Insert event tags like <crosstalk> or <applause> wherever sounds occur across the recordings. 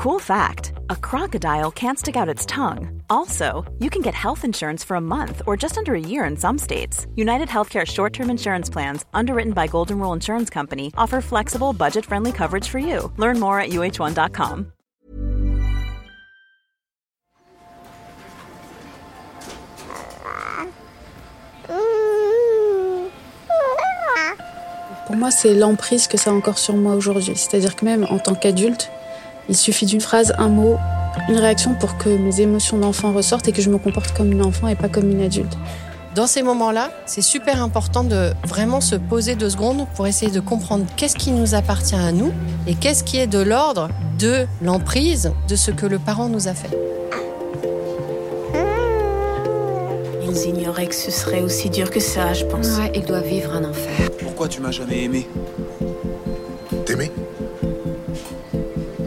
Cool fact a crocodile can't stick out its tongue. Also, you can get health insurance for a month or just under a year in some states. United Healthcare short term insurance plans, underwritten by Golden Rule Insurance Company, offer flexible, budget friendly coverage for you. Learn more at uh1.com. Pour moi, c'est l'emprise que ça a encore sur moi aujourd'hui. C'est-à-dire que même en tant qu'adulte, il suffit d'une phrase, un mot, une réaction pour que mes émotions d'enfant ressortent et que je me comporte comme une enfant et pas comme une adulte. Dans ces moments-là, c'est super important de vraiment se poser deux secondes pour essayer de comprendre qu'est-ce qui nous appartient à nous et qu'est-ce qui est de l'ordre de l'emprise de ce que le parent nous a fait. Ils ignoraient que ce serait aussi dur que ça, je pense. Ouais, ils doivent vivre un enfer. Pourquoi tu m'as jamais aimé?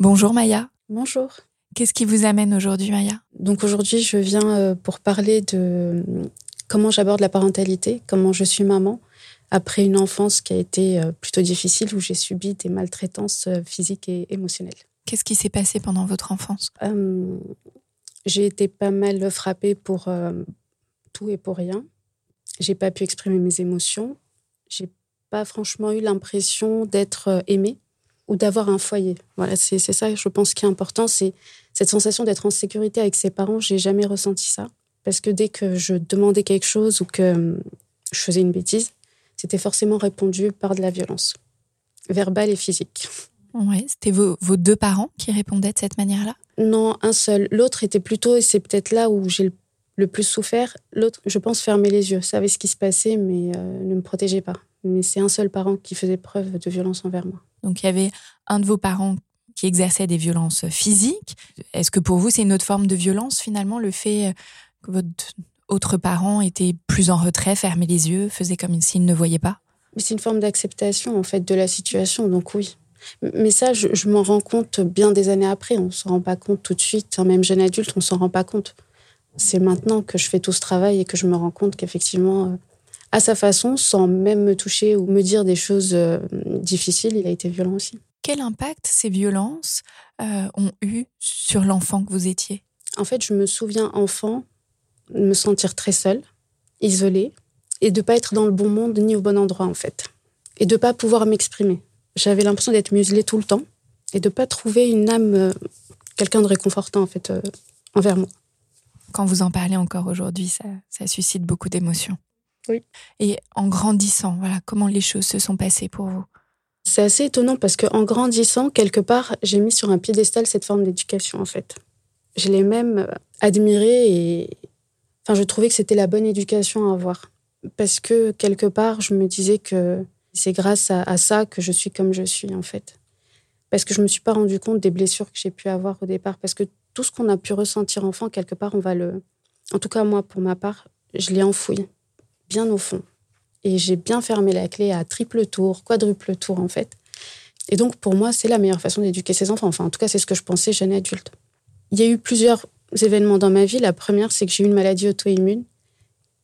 Bonjour Maya. Bonjour. Qu'est-ce qui vous amène aujourd'hui Maya? Donc aujourd'hui, je viens euh, pour parler de comment j'aborde la parentalité, comment je suis maman après une enfance qui a été euh, plutôt difficile où j'ai subi des maltraitances euh, physiques et émotionnelles. Qu'est-ce qui s'est passé pendant votre enfance? Euh, j'ai été pas mal frappée pour euh, tout et pour rien. J'ai pas pu exprimer mes émotions. J'ai pas franchement eu l'impression d'être aimée ou d'avoir un foyer. Voilà, c'est ça, je pense, qui est important, c'est cette sensation d'être en sécurité avec ses parents. J'ai jamais ressenti ça parce que dès que je demandais quelque chose ou que euh, je faisais une bêtise, c'était forcément répondu par de la violence verbale et physique. Ouais, c'était vos, vos deux parents qui répondaient de cette manière-là? Non, un seul. L'autre était plutôt, et c'est peut-être là où j'ai le, le plus souffert, l'autre, je pense, fermait les yeux, savait ce qui se passait, mais euh, ne me protégeait pas. Mais c'est un seul parent qui faisait preuve de violence envers moi. Donc il y avait un de vos parents qui exerçait des violences physiques. Est-ce que pour vous c'est une autre forme de violence finalement, le fait que votre autre parent était plus en retrait, fermait les yeux, faisait comme s'il ne voyait pas? C'est une forme d'acceptation, en fait, de la situation, donc oui. Mais ça, je, je m'en rends compte bien des années après. On ne s'en rend pas compte tout de suite. Même jeune adulte, on ne s'en rend pas compte. C'est maintenant que je fais tout ce travail et que je me rends compte qu'effectivement, euh, à sa façon, sans même me toucher ou me dire des choses euh, difficiles, il a été violent aussi. Quel impact ces violences euh, ont eu sur l'enfant que vous étiez? En fait, je me souviens enfant de me sentir très seule, isolée, et de pas être dans le bon monde ni au bon endroit en fait, et de pas pouvoir m'exprimer. J'avais l'impression d'être muselée tout le temps et de pas trouver une âme, euh, quelqu'un de réconfortant en fait euh, envers moi. Quand vous en parlez encore aujourd'hui, ça, ça suscite beaucoup d'émotions. Oui. Et en grandissant, voilà, comment les choses se sont passées pour vous? C'est assez étonnant parce qu'en grandissant, quelque part, j'ai mis sur un piédestal cette forme d'éducation en fait. Je l'ai même euh, admirée et enfin, je trouvais que c'était la bonne éducation à avoir. Parce que quelque part, je me disais que c'est grâce à, à ça que je suis comme je suis en fait. Parce que je me suis pas rendu compte des blessures que j'ai pu avoir au départ. Parce que tout ce qu'on a pu ressentir enfant, quelque part, on va le. En tout cas, moi, pour ma part, je l'ai enfoui bien au fond. Et j'ai bien fermé la clé à triple tour, quadruple tour, en fait. Et donc, pour moi, c'est la meilleure façon d'éduquer ses enfants. Enfin, en tout cas, c'est ce que je pensais jeune adulte. Il y a eu plusieurs événements dans ma vie. La première, c'est que j'ai eu une maladie auto-immune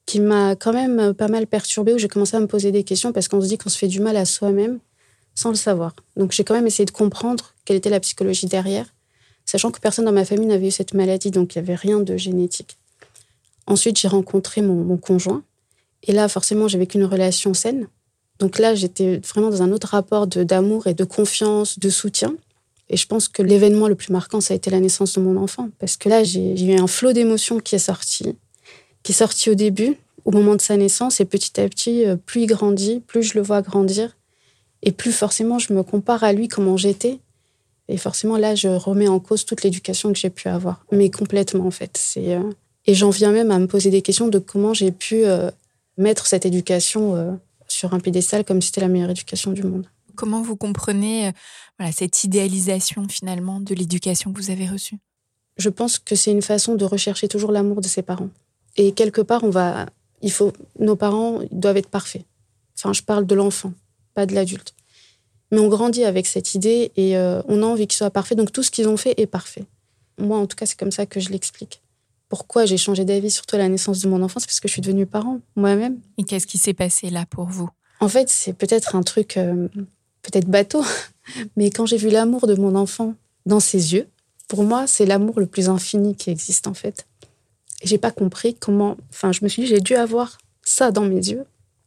qui m'a quand même pas mal perturbée, où j'ai commencé à me poser des questions parce qu'on se dit qu'on se fait du mal à soi-même sans le savoir. Donc, j'ai quand même essayé de comprendre quelle était la psychologie derrière, sachant que personne dans ma famille n'avait eu cette maladie, donc il n'y avait rien de génétique. Ensuite, j'ai rencontré mon, mon conjoint. Et là, forcément, j'ai vécu une relation saine. Donc là, j'étais vraiment dans un autre rapport d'amour et de confiance, de soutien. Et je pense que l'événement le plus marquant, ça a été la naissance de mon enfant. Parce que là, j'ai eu un flot d'émotions qui est sorti, qui est sorti au début, au moment de sa naissance. Et petit à petit, euh, plus il grandit, plus je le vois grandir. Et plus forcément, je me compare à lui comment j'étais. Et forcément, là, je remets en cause toute l'éducation que j'ai pu avoir. Mais complètement, en fait. Euh, Et j'en viens même à me poser des questions de comment j'ai pu euh, mettre cette éducation euh, sur un piédestal comme si c'était la meilleure éducation du monde. Comment vous comprenez voilà, cette idéalisation finalement de l'éducation que vous avez reçue? Je pense que c'est une façon de rechercher toujours l'amour de ses parents. Et quelque part, on va, il faut, nos parents doivent être parfaits. Enfin, je parle de l'enfant, pas de l'adulte. Mais on grandit avec cette idée et euh, on a envie qu'ils soient parfaits. Donc tout ce qu'ils ont fait est parfait. Moi, en tout cas, c'est comme ça que je l'explique. Pourquoi j'ai changé d'avis, surtout à la naissance de mon enfant, c'est parce que je suis devenue parent moi-même. Et qu'est-ce qui s'est passé là pour vous? En fait, c'est peut-être un truc, euh, peut-être bateau, <laughs> mais quand j'ai vu l'amour de mon enfant dans ses yeux, pour moi, c'est l'amour le plus infini qui existe en fait. Et j'ai pas compris comment. Enfin, je me suis dit, j'ai dû avoir ça dans mes yeux,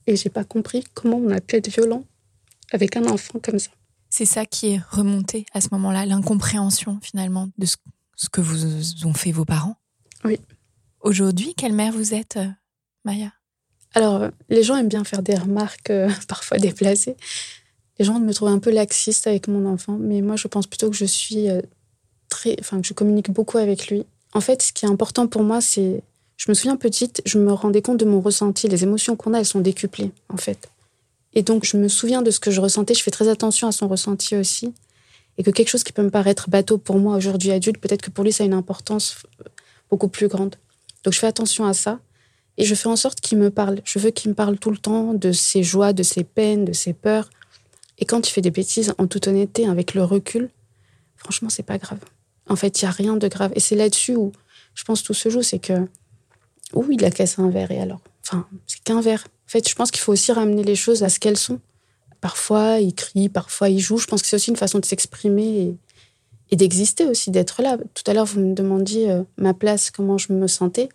et j'ai pas compris comment on a pu être violent avec un enfant comme ça. C'est ça qui est remonté à ce moment-là, l'incompréhension finalement de ce, que vous ont fait vos parents? Oui. Aujourd'hui, quelle mère vous êtes, euh, Maya? Alors, euh, les gens aiment bien faire des remarques euh, <laughs> parfois déplacées. Les gens me trouvent un peu laxiste avec mon enfant, mais moi, je pense plutôt que je suis très, enfin, que je communique beaucoup avec lui. En fait, ce qui est important pour moi, c'est, je me souviens petite, je me rendais compte de mon ressenti. Les émotions qu'on a, elles sont décuplées, en fait. Et donc, je me souviens de ce que je ressentais. Je fais très attention à son ressenti aussi. Et que quelque chose qui peut me paraître bateau pour moi aujourd'hui adulte, peut-être que pour lui, ça a une importance beaucoup plus grande. Donc, je fais attention à ça. Et je fais en sorte qu'il me parle. Je veux qu'il me parle tout le temps de ses joies, de ses peines, de ses peurs. Et quand il fait des bêtises, en toute honnêteté, avec le recul, franchement, c'est pas grave. En fait, il n'y a rien de grave. Et c'est là-dessus où je pense tout se joue, c'est que, oui, il a cassé un verre, et alors? Enfin, c'est qu'un verre. En fait, je pense qu'il faut aussi ramener les choses à ce qu'elles sont. Parfois, il crie, parfois, il joue. Je pense que c'est aussi une façon de s'exprimer d'exister aussi, d'être là. Tout à l'heure, vous me demandiez euh, ma place, comment je me sentais.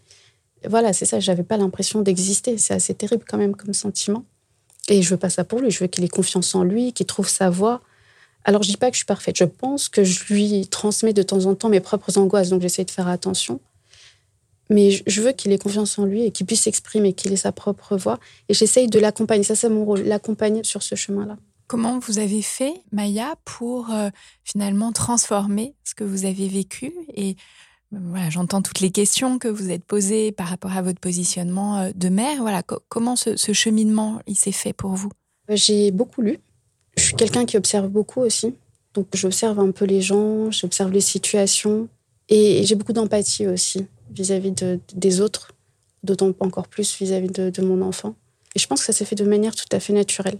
Voilà, c'est ça, j'avais pas l'impression d'exister. C'est assez terrible quand même comme sentiment. Et je veux pas ça pour lui. Je veux qu'il ait confiance en lui, qu'il trouve sa voie. Alors, je dis pas que je suis parfaite. Je pense que je lui transmets de temps en temps mes propres angoisses, donc j'essaie de faire attention. Mais je veux qu'il ait confiance en lui et qu'il puisse s'exprimer, qu'il ait sa propre voix. Et j'essaye de l'accompagner. Ça, c'est mon rôle, l'accompagner sur ce chemin-là. Comment vous avez fait, Maya, pour euh, finalement transformer ce que vous avez vécu? Et euh, voilà, j'entends toutes les questions que vous êtes posées par rapport à votre positionnement euh, de mère. Voilà, comment ce, cheminement il s'est fait pour vous? J'ai beaucoup lu. Je suis quelqu'un qui observe beaucoup aussi. Donc j'observe un peu les gens, j'observe les situations et j'ai beaucoup d'empathie aussi vis-à-vis de, des autres, d'autant encore plus vis-à-vis de, mon enfant. Et je pense que ça s'est fait de manière tout à fait naturelle.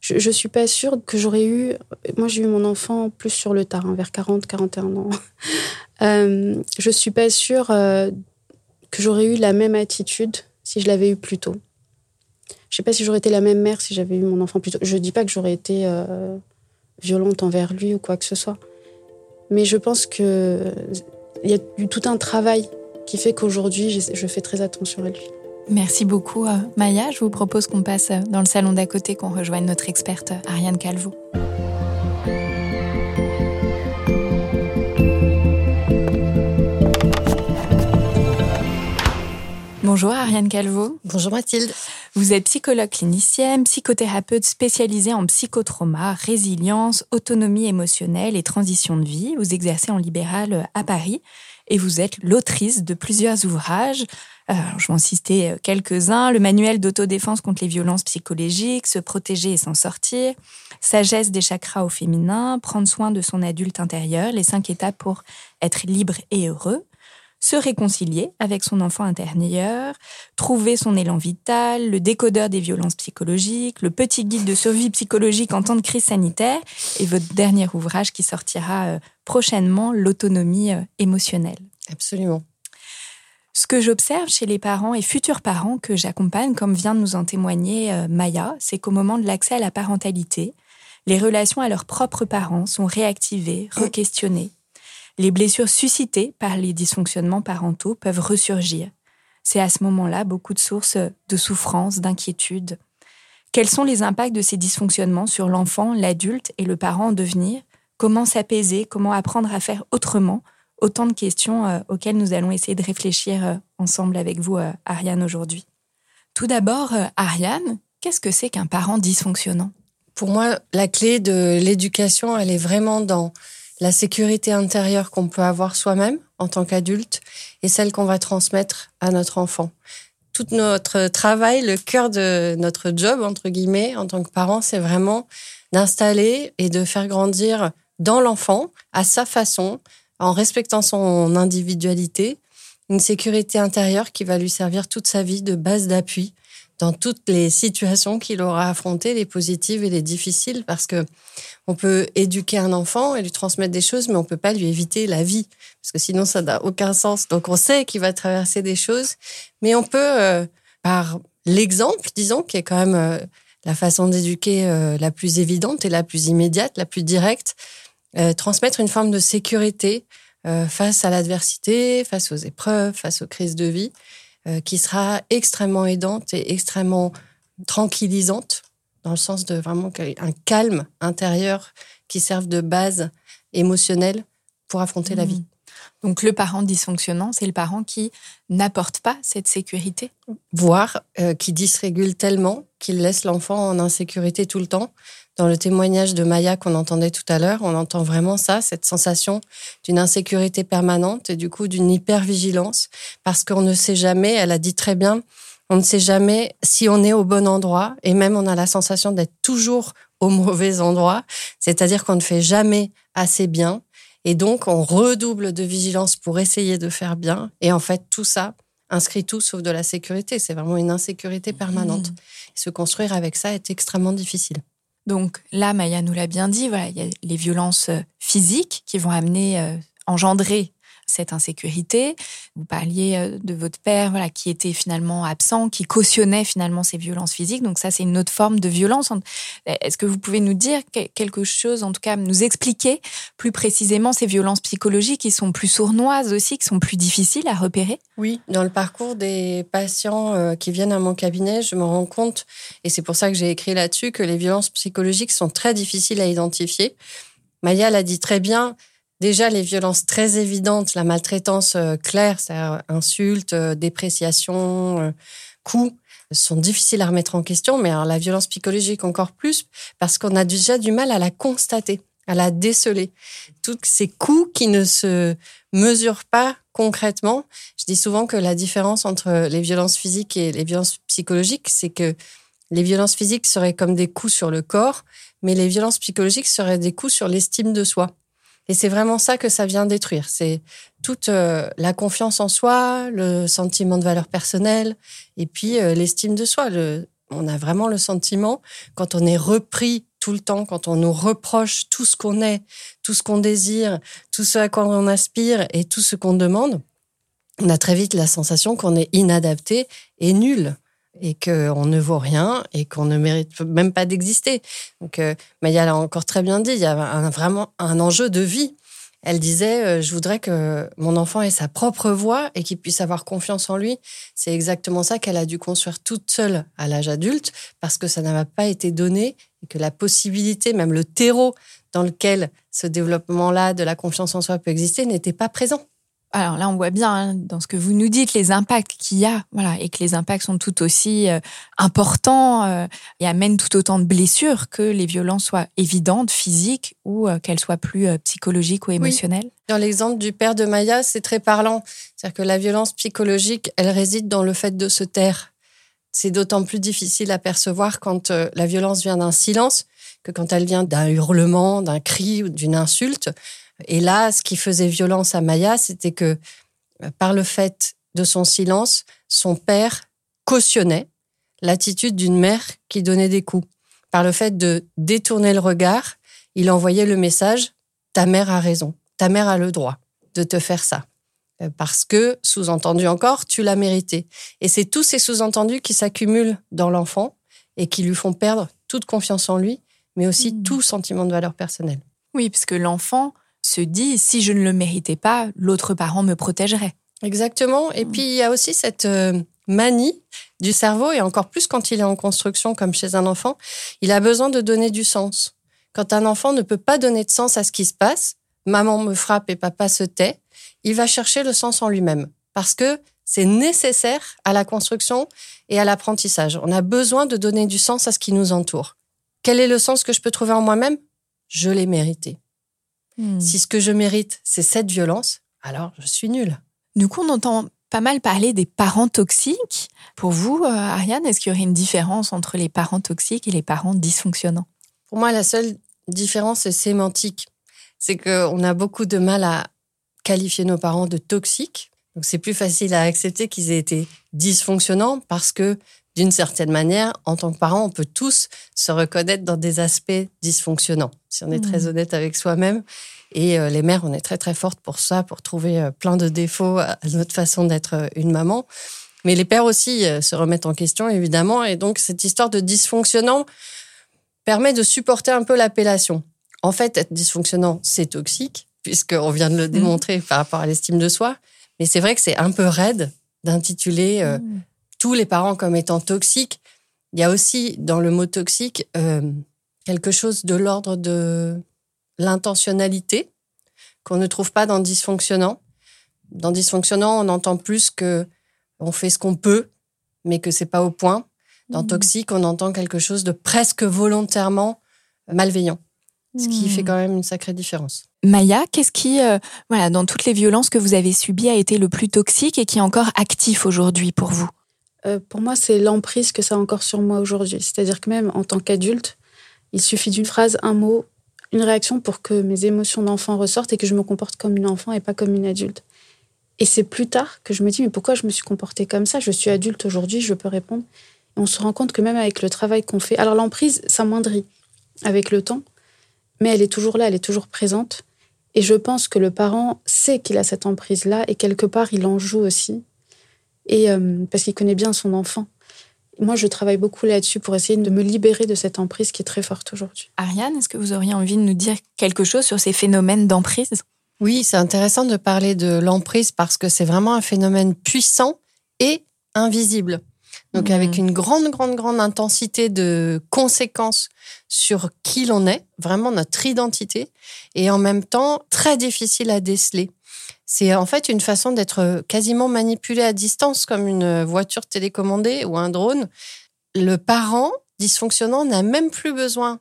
Je ne suis pas sûre que j'aurais eu... Moi, j'ai eu mon enfant plus sur le tard, hein, vers 40, 41 ans. <laughs> euh, je suis pas sûre euh, que j'aurais eu la même attitude si je l'avais eu plus tôt. Je sais pas si j'aurais été la même mère si j'avais eu mon enfant plus tôt. Je dis pas que j'aurais été euh, violente envers lui ou quoi que ce soit. Mais je pense que il y a eu tout un travail qui fait qu'aujourd'hui, je fais très attention à lui. Merci beaucoup, euh, Maya. Je vous propose qu'on passe euh, dans le salon d'à côté, qu'on rejoigne notre experte euh, Ariane Calvo. Bonjour Ariane Calvo. Bonjour Mathilde. Vous êtes psychologue clinicienne, psychothérapeute spécialisée en psychotrauma, résilience, autonomie émotionnelle et transition de vie. Vous exercez en libéral à Paris et vous êtes l'autrice de plusieurs ouvrages. Euh, je vais en citer quelques-uns. Le manuel d'autodéfense contre les violences psychologiques, Se protéger et s'en sortir, Sagesse des chakras au féminin, Prendre soin de son adulte intérieur, les cinq étapes pour être libre et heureux se réconcilier avec son enfant intérieur, trouver son élan vital, le décodeur des violences psychologiques, le petit guide de survie psychologique en temps de crise sanitaire et votre dernier ouvrage qui sortira euh, prochainement, l'autonomie euh, émotionnelle. Absolument. Ce que j'observe chez les parents et futurs parents que j'accompagne, comme vient de nous en témoigner euh, Maya, c'est qu'au moment de l'accès à la parentalité, les relations à leurs propres parents sont réactivées, re-questionnées les blessures suscitées par les dysfonctionnements parentaux peuvent ressurgir. C'est à ce moment-là beaucoup de sources de souffrance, d'inquiétude. Quels sont les impacts de ces dysfonctionnements sur l'enfant, l'adulte et le parent en devenir? Comment s'apaiser? Comment apprendre à faire autrement? Autant de questions euh, auxquelles nous allons essayer de réfléchir euh, ensemble avec vous, euh, Ariane, aujourd'hui. Tout d'abord, Ariane, qu'est-ce que c'est qu'un parent dysfonctionnant? Pour moi, la clé de l'éducation, elle est vraiment dans la sécurité intérieure qu'on peut avoir soi-même en tant qu'adulte et celle qu'on va transmettre à notre enfant. Tout notre travail, le cœur de notre job, entre guillemets, en tant que parent, c'est vraiment d'installer et de faire grandir dans l'enfant, à sa façon, en respectant son individualité, une sécurité intérieure qui va lui servir toute sa vie de base d'appui dans toutes les situations qu'il aura affrontées, les positives et les difficiles, parce que on peut éduquer un enfant et lui transmettre des choses, mais on peut pas lui éviter la vie, parce que sinon ça n'a aucun sens. Donc on sait qu'il va traverser des choses, mais on peut, euh, par l'exemple, disons, qui est quand même euh, la façon d'éduquer euh, la plus évidente et la plus immédiate, la plus directe, transmettre une forme de sécurité face à l'adversité, face aux épreuves, face aux crises de vie. Euh, qui sera extrêmement aidante et extrêmement tranquillisante, dans le sens de vraiment un calme intérieur qui serve de base émotionnelle pour affronter la mmh. vie. Donc le parent dysfonctionnant, c'est le parent qui n'apporte pas cette sécurité Voire euh, qui dysrégule tellement qu'il laisse l'enfant en insécurité tout le temps. Dans le témoignage de Maya qu'on entendait tout à l'heure, on entend vraiment ça, cette sensation d'une insécurité permanente et du coup d'une hypervigilance, parce qu'on ne sait jamais, elle a dit très bien, on ne sait jamais si on est au bon endroit et même on a la sensation d'être toujours au <laughs> mauvais endroit, c'est-à-dire qu'on ne fait jamais assez bien et donc on redouble de vigilance pour essayer de faire bien et en fait tout ça inscrit tout sauf de la sécurité, c'est vraiment une insécurité permanente. Mmh. Se construire avec ça est extrêmement difficile. Donc là, Maya nous l'a bien dit, voilà, il y a les violences euh, physiques qui vont amener, euh, engendrer cette insécurité. Vous parliez euh, de votre père, voilà, qui était finalement absent, qui cautionnait finalement ces violences physiques. Donc ça, c'est une autre forme de violence. Est-ce que vous pouvez nous dire quelque chose, en tout cas, nous expliquer plus précisément ces violences psychologiques qui sont plus sournoises aussi, qui sont plus difficiles à repérer? Oui, dans le parcours des patients euh, qui viennent à mon cabinet, je me rends compte, et c'est pour ça que j'ai écrit là-dessus, que les violences psychologiques sont très difficiles à identifier. Maya l'a dit très bien, Déjà, les violences très évidentes, la maltraitance euh, claire, c'est-à-dire insultes, euh, dépréciation, euh, coups, sont difficiles à remettre en question, mais alors la violence psychologique encore plus, parce qu'on a déjà du mal à la constater, à la déceler. Tous ces coups qui ne se mesurent pas concrètement. Je dis souvent que la différence entre les violences physiques et les violences psychologiques, c'est que les violences physiques seraient comme des coups sur le corps, mais les violences psychologiques seraient des coups sur l'estime de soi. Et c'est vraiment ça que ça vient détruire. C'est toute euh, la confiance en soi, le sentiment de valeur personnelle, et puis euh, l'estime de soi. On a vraiment le sentiment, quand on est repris tout le temps, quand on nous reproche tout ce qu'on est, tout ce qu'on désire, tout ce à quoi on aspire et tout ce qu'on demande, on a très vite la sensation qu'on est inadapté et nul et qu'on ne vaut rien et qu'on ne mérite même pas d'exister. Donc, euh, Maya l'a encore très bien dit, il y a un, vraiment un enjeu de vie. Elle disait, euh, je voudrais que mon enfant ait sa propre voix et qu'il puisse avoir confiance en lui. C'est exactement ça qu'elle a dû construire toute seule à l'âge adulte parce que ça n'a pas été donné et que la possibilité, même le terreau dans lequel ce développement-là de la confiance en soi peut exister n'était pas présent alors là, on voit bien hein, dans ce que vous nous dites les impacts qu'il y a, voilà, et que les impacts sont tout aussi euh, importants euh, et amènent tout autant de blessures que les violences soient évidentes, physiques ou euh, qu'elles soient plus psychologiques ou émotionnelles. Dans l'exemple du père de Maya, c'est très parlant. C'est-à-dire que la violence psychologique, elle réside dans le fait de se taire. C'est d'autant plus difficile à percevoir quand la violence vient d'un silence que quand elle vient d'un hurlement, d'un cri ou d'une insulte. Et là, ce qui faisait violence à Maya, c'était que euh, par le fait de son silence, son père cautionnait l'attitude d'une mère qui donnait des coups. Par le fait de détourner le regard, il envoyait le message ta mère a raison, ta mère a le droit de te faire ça. Euh, parce que, sous-entendu encore, tu l'as mérité. Et c'est tous ces sous-entendus qui s'accumulent dans l'enfant et qui lui font perdre toute confiance en lui, mais aussi mmh. tout sentiment de valeur personnelle. Oui, parce que l'enfant, se dit si je ne le méritais pas, l'autre parent me protégerait. Exactement. Et mm. puis il y a aussi cette euh, manie du cerveau, et encore plus quand il est en construction comme chez un enfant, il a besoin de donner du sens. Quand un enfant ne peut pas donner de sens à ce qui se passe, maman me frappe et papa se tait, il va chercher le sens en lui-même. Parce que c'est nécessaire à la construction et à l'apprentissage. On a besoin de donner du sens à ce qui nous entoure quel est le sens que je peux trouver en moi-même? Je l'ai mérité. Hmm. Si ce que je mérite, c'est cette violence, alors je suis nulle. Du coup, on entend pas mal parler des parents toxiques. Pour vous, euh, Ariane, est-ce qu'il y aurait une différence entre les parents toxiques et les parents dysfonctionnants? Pour moi, la seule différence est sémantique. C'est qu'on a beaucoup de mal à qualifier nos parents de toxiques. Donc c'est plus facile à accepter qu'ils aient été dysfonctionnants parce que d'une certaine manière, en tant que parent, on peut tous se reconnaître dans des aspects dysfonctionnants, si on est très Mhm. honnête avec soi-même. Et euh, les mères, on est très très fortes pour ça, pour trouver euh, plein de défauts à notre façon d'être euh, une maman. Mais les pères aussi euh, se remettent en question, évidemment. Et donc, cette histoire de dysfonctionnant permet de supporter un peu l'appellation. En fait, être dysfonctionnant, c'est toxique, puisqu'on vient de le démontrer par rapport à l'estime de soi. Mais c'est vrai que c'est un peu raide d'intituler euh, tous les parents comme étant toxiques. Il y a aussi dans le mot toxique euh, quelque chose de l'ordre de l'intentionnalité qu'on ne trouve pas dans dysfonctionnant. Dans dysfonctionnant, on entend plus que on fait ce qu'on peut, mais que c'est pas au point. Dans toxique, on entend quelque chose de presque volontairement malveillant, ce qui fait quand même une sacrée différence. Maya, qu'est-ce qui, euh, voilà, dans toutes les violences que vous avez subies, a été le plus toxique et qui est encore actif aujourd'hui pour vous? Euh, pour moi, c'est l'emprise que ça a encore sur moi aujourd'hui. C'est-à-dire que même en tant qu'adulte, il suffit d'une phrase, un mot, une réaction pour que mes émotions d'enfant ressortent et que je me comporte comme une enfant et pas comme une adulte. Et c'est plus tard que je me dis, mais pourquoi je me suis comportée comme ça? Je suis adulte aujourd'hui, je peux répondre. Et on se rend compte que même avec le travail qu'on fait, alors l'emprise s'amoindrit avec le temps, mais elle est toujours là, elle est toujours présente. Et je pense que le parent sait qu'il a cette emprise-là et quelque part, il en joue aussi. Et euh, parce qu'il connaît bien son enfant. Moi, je travaille beaucoup là-dessus pour essayer de me libérer de cette emprise qui est très forte aujourd'hui. Ariane, est-ce que vous auriez envie de nous dire quelque chose sur ces phénomènes d'emprise? Oui, c'est intéressant de parler de l'emprise parce que c'est vraiment un phénomène puissant et invisible. Donc Mhm. avec une grande, grande, grande intensité de conséquences sur qui l'on est, vraiment notre identité, et en même temps très difficile à déceler. C'est en fait une façon d'être quasiment manipulé à distance comme une voiture télécommandée ou un drone. Le parent dysfonctionnant n'a même plus besoin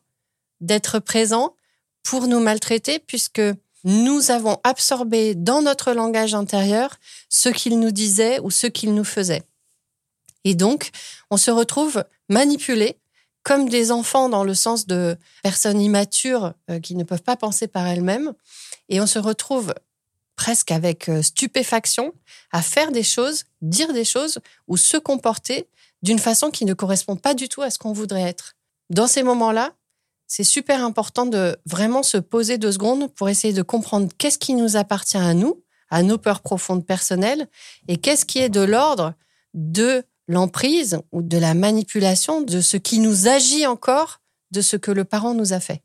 d'être présent pour nous maltraiter puisque nous avons absorbé dans notre langage intérieur ce qu'il nous disait ou ce qu'il nous faisait. Et donc, on se retrouve manipulé comme des enfants dans le sens de personnes immatures euh, qui ne peuvent pas penser par elles-mêmes. Et on se retrouve presque avec euh, stupéfaction à faire des choses, dire des choses ou se comporter d'une façon qui ne correspond pas du tout à ce qu'on voudrait être. Dans ces moments-là, c'est super important de vraiment se poser deux secondes pour essayer de comprendre qu'est-ce qui nous appartient à nous, à nos peurs profondes personnelles, et qu'est-ce qui est de l'ordre de l'emprise ou de la manipulation de ce qui nous agit encore de ce que le parent nous a fait.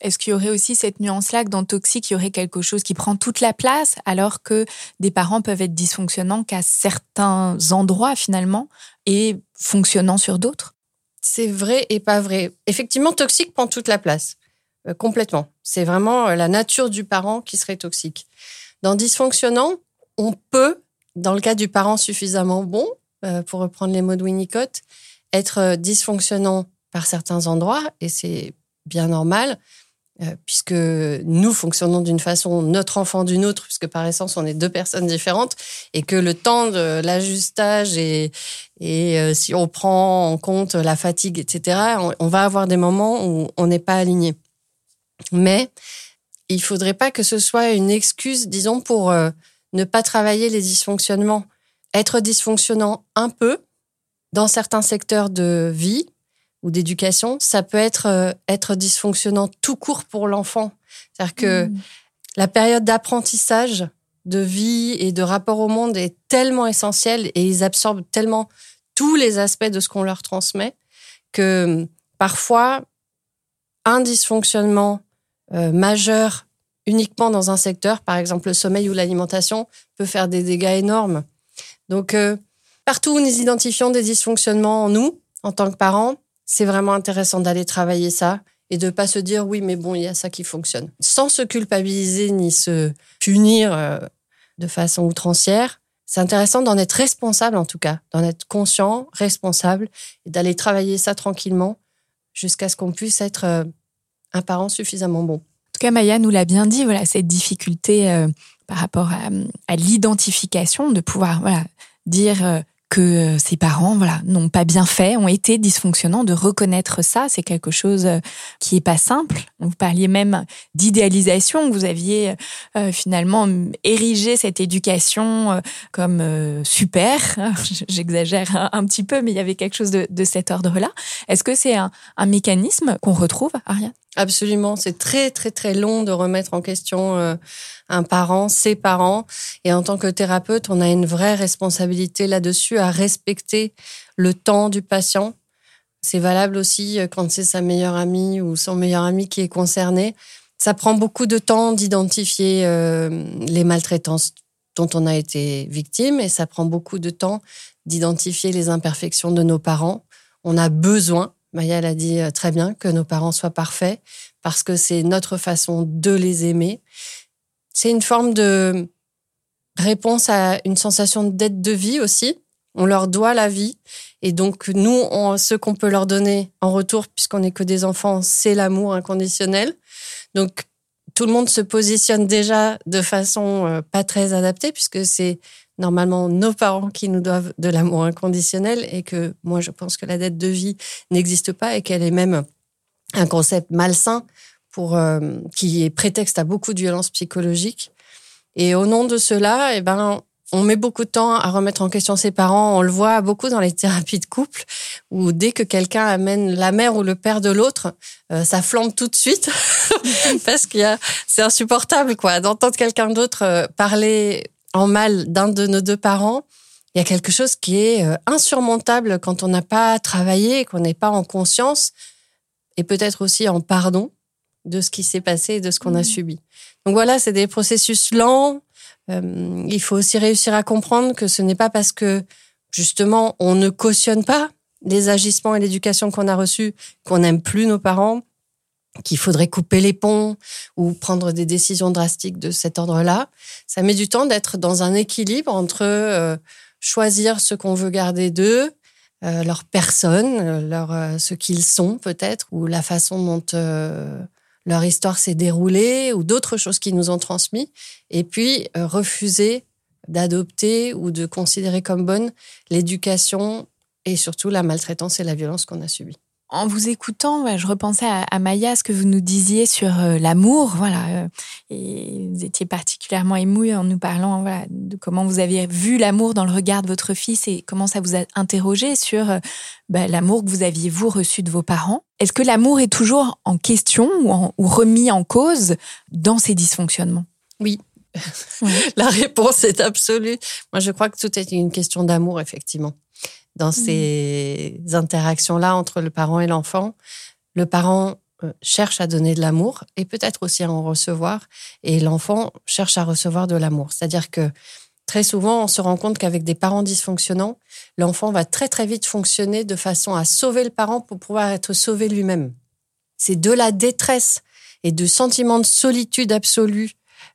Est-ce qu'il y aurait aussi cette nuance-là que dans toxique, il y aurait quelque chose qui prend toute la place, alors que des parents peuvent être dysfonctionnants qu'à certains endroits finalement et fonctionnant sur d'autres? C'est vrai et pas vrai. Effectivement, toxique prend toute la place, euh, complètement. C'est vraiment euh, la nature du parent qui serait toxique. Dans dysfonctionnant, on peut, dans le cas du parent suffisamment bon, euh, pour reprendre les mots de Winnicott, être dysfonctionnant par certains endroits, et c'est bien normal, puisque nous fonctionnons d'une façon, notre enfant d'une autre, puisque par essence, on est deux personnes différentes, et que le temps de l'ajustage et, et euh, si on prend en compte la fatigue, etc., on, on va avoir des moments où on n'est pas aligné. Mais il faudrait pas que ce soit une excuse, disons, pour euh, ne pas travailler les dysfonctionnements. Être dysfonctionnant un peu dans certains secteurs de vie ou d'éducation, ça peut être euh, être dysfonctionnant tout court pour l'enfant. C'est-à-dire que Mmh. la période d'apprentissage, de vie et de rapport au monde est tellement essentielle et ils absorbent tellement tous les aspects de ce qu'on leur transmet que hum, parfois un dysfonctionnement euh, majeur uniquement dans un secteur, par exemple le sommeil ou l'alimentation, peut faire des dégâts énormes. Donc euh, partout où nous identifions des dysfonctionnements en nous, en tant que parents, c'est vraiment intéressant d'aller travailler ça et de pas se dire oui mais bon il y a ça qui fonctionne sans se culpabiliser ni se punir euh, de façon outrancière c'est intéressant d'en être responsable en tout cas d'en être conscient responsable et d'aller travailler ça tranquillement jusqu'à ce qu'on puisse être euh, un parent suffisamment bon. En tout cas, Maya nous l'a bien dit, voilà, cette difficulté euh, par rapport à, l'identification, de pouvoir dire que ses parents voilà n'ont pas bien fait, ont été dysfonctionnants, de reconnaître ça, c'est quelque chose euh, qui est pas simple. Vous parliez même d'idéalisation, vous aviez euh, finalement érigé cette éducation euh, comme super. <laughs> J'exagère un, petit peu, mais il y avait quelque chose de, de cet ordre-là. Est-ce que c'est un, un mécanisme qu'on retrouve, Ariane? Absolument, c'est très très très long de remettre en question euh, un parent, ses parents. Et en tant que thérapeute, on a une vraie responsabilité là-dessus à respecter le temps du patient. C'est valable aussi euh, quand c'est sa meilleure amie ou son meilleur ami qui est concerné. Ça prend beaucoup de temps d'identifier euh, les maltraitances dont on a été victime et ça prend beaucoup de temps d'identifier les imperfections de nos parents. On a besoin Maya l'a dit euh, très bien, que nos parents soient parfaits, parce que c'est notre façon de les aimer. C'est une forme de réponse à une sensation de dette de vie aussi. On leur doit la vie. Et donc, nous, ce qu'on peut leur donner en retour, puisqu'on n'est que des enfants, c'est l'amour inconditionnel. Donc, tout le monde se positionne déjà de façon euh, pas très adaptée, puisque c'est normalement nos parents qui nous doivent de l'amour inconditionnel et que moi je pense que la dette de vie n'existe pas et qu'elle est même un concept malsain pour euh, qui est prétexte à beaucoup de violences psychologiques. Et au nom de cela, eh ben on met beaucoup de temps à remettre en question ses parents. On le voit beaucoup dans les thérapies de couple, où dès que quelqu'un amène la mère ou le père de l'autre, euh, ça flambe tout de suite <laughs> parce qu'il y a, c'est insupportable quoi d'entendre quelqu'un d'autre euh, parler en mal d'un de nos deux parents, il y a quelque chose qui est euh, insurmontable quand on n'a pas travaillé, qu'on n'est pas en conscience et peut-être aussi en pardon de ce qui s'est passé et de ce qu'on a mmh. subi. Donc voilà, c'est des processus lents. Euh, il faut aussi réussir à comprendre que ce n'est pas parce que justement on ne cautionne pas les agissements et l'éducation qu'on a reçus qu'on n'aime plus nos parents qu'il faudrait couper les ponts ou prendre des décisions drastiques de cet ordre-là. Ça met du temps d'être dans un équilibre entre euh, choisir ce qu'on veut garder d'eux, euh, leur personne, euh, leur, ce qu'ils sont peut-être, ou la façon dont leur histoire s'est déroulée, ou d'autres choses qu'ils nous ont transmis, et puis refuser d'adopter ou de considérer comme bonne l'éducation et surtout la maltraitance et la violence qu'on a subies. En vous écoutant, je repensais à, Maya, ce que vous nous disiez sur euh, l'amour, voilà, euh, et vous étiez particulièrement émue en nous parlant, voilà, de comment vous aviez vu l'amour dans le regard de votre fils et comment ça vous a interrogé sur euh, bah, l'amour que vous aviez vous reçu de vos parents. Est-ce que l'amour est toujours en question ou, ou remis en cause dans ces dysfonctionnements? Oui, <laughs> La réponse est absolue. Moi, je crois que tout est une question d'amour, effectivement dans mmh. ces interactions-là entre le parent et l'enfant. Le parent euh, cherche à donner de l'amour et peut-être aussi à en recevoir, et l'enfant cherche à recevoir de l'amour. C'est-à-dire que très souvent, on se rend compte qu'avec des parents dysfonctionnants, l'enfant va très très vite fonctionner de façon à sauver le parent pour pouvoir être sauvé lui-même. C'est de la détresse et de sentiment de solitude absolue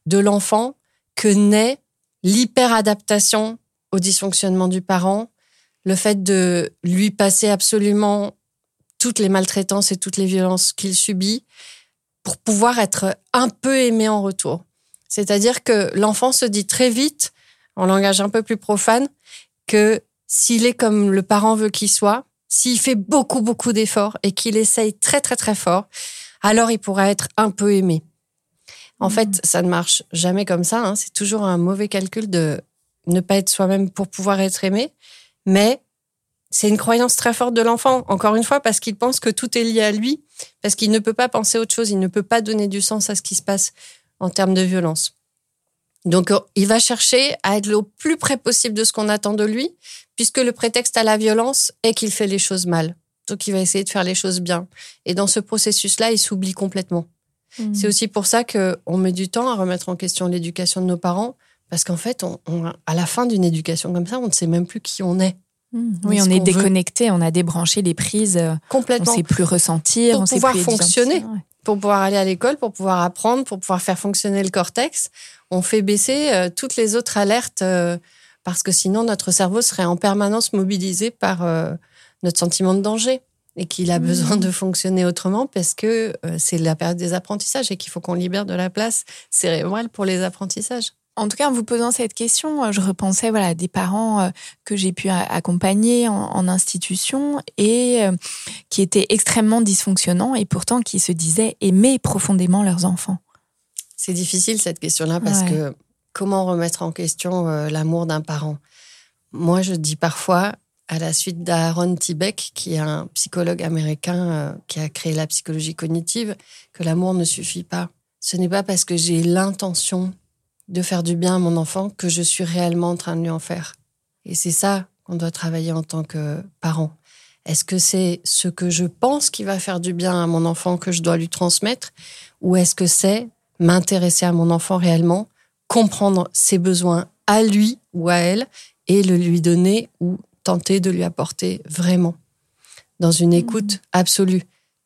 de l'enfant que naît l'hyperadaptation au dysfonctionnement du parent, le fait de lui passer absolument toutes les maltraitances et toutes les violences qu'il subit pour pouvoir être un peu aimé en retour. C'est-à-dire que l'enfant se dit très vite, en langage un peu plus profane, que s'il est comme le parent veut qu'il soit, s'il fait beaucoup, beaucoup d'efforts et qu'il essaye très, très, très fort, alors il pourra être un peu aimé. En mmh. fait, ça ne marche jamais comme ça. Hein. C'est toujours un mauvais calcul de ne pas être soi-même pour pouvoir être aimé mais c'est une croyance très forte de l'enfant, encore une fois, parce qu'il pense que tout est lié à lui, parce qu'il ne peut pas penser autre chose, il ne peut pas donner du sens à ce qui se passe en termes de violence. Donc, euh, il va chercher à être le plus près possible de ce qu'on attend de lui, puisque le prétexte à la violence est qu'il fait les choses mal. Donc, il va essayer de faire les choses bien. Et dans ce processus-là, il s'oublie complètement. Mmh. C'est aussi pour ça qu'on met du temps à remettre en question l'éducation de nos parents, parce qu'en fait, on, à la fin d'une éducation comme ça, on ne sait même plus qui on est. Mmh. Oui, on est déconnecté, on a débranché les prises. Euh, Complètement. On ne sait plus ressentir, pour on pouvoir sait plus fonctionner, pour pouvoir aller à l'école, pour pouvoir apprendre, pour pouvoir faire fonctionner le cortex. On fait baisser euh, toutes les autres alertes euh, parce que sinon notre cerveau serait en permanence mobilisé par notre sentiment de danger. et qu'il a besoin de fonctionner autrement parce que c'est la période des apprentissages et qu'il faut qu'on libère de la place cérébrale pour les apprentissages. En tout cas, en vous posant cette question, je repensais voilà des parents euh, que j'ai pu accompagner en, institution et euh, qui étaient extrêmement dysfonctionnants et pourtant qui se disaient aimer profondément leurs enfants. C'est difficile cette question-là parce que comment remettre en question l'amour d'un parent? Moi, je dis parfois à la suite d'Aaron Tibeck, qui est un psychologue américain euh, qui a créé la psychologie cognitive, que l'amour ne suffit pas. Ce n'est pas parce que j'ai l'intention de faire du bien à mon enfant que je suis réellement en train de lui en faire. Et c'est ça qu'on doit travailler en tant que parent. Est-ce que c'est ce que je pense qui va faire du bien à mon enfant que je dois lui transmettre? Ou est-ce que c'est m'intéresser à mon enfant réellement, comprendre ses besoins à lui ou à elle et le lui donner ou tenter de lui apporter vraiment? Dans une mmh. écoute absolue.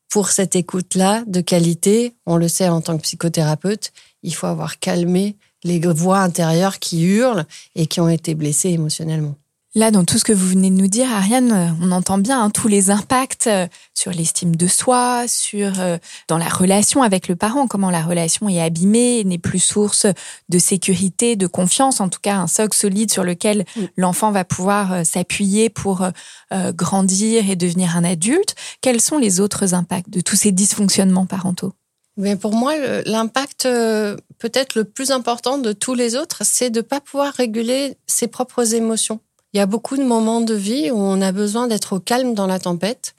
Pour cette écoute-là de qualité, on le sait en tant que psychothérapeute, il faut avoir calmé les voix intérieures qui hurlent et qui ont été blessées émotionnellement. Là, dans tout ce que vous venez de nous dire, Ariane, euh, on entend bien hein, tous les impacts euh, sur l'estime de soi, sur euh, dans la relation avec le parent, comment la relation est abîmée, n'est plus source de sécurité, de confiance, en tout cas un socle solide sur lequel l'enfant va pouvoir s'appuyer pour grandir et devenir un adulte. Quels sont les autres impacts de tous ces dysfonctionnements parentaux? Mais pour moi, l'impact peut-être le plus important de tous les autres, c'est de ne pas pouvoir réguler ses propres émotions. Il y a beaucoup de moments de vie où on a besoin d'être au calme dans la tempête.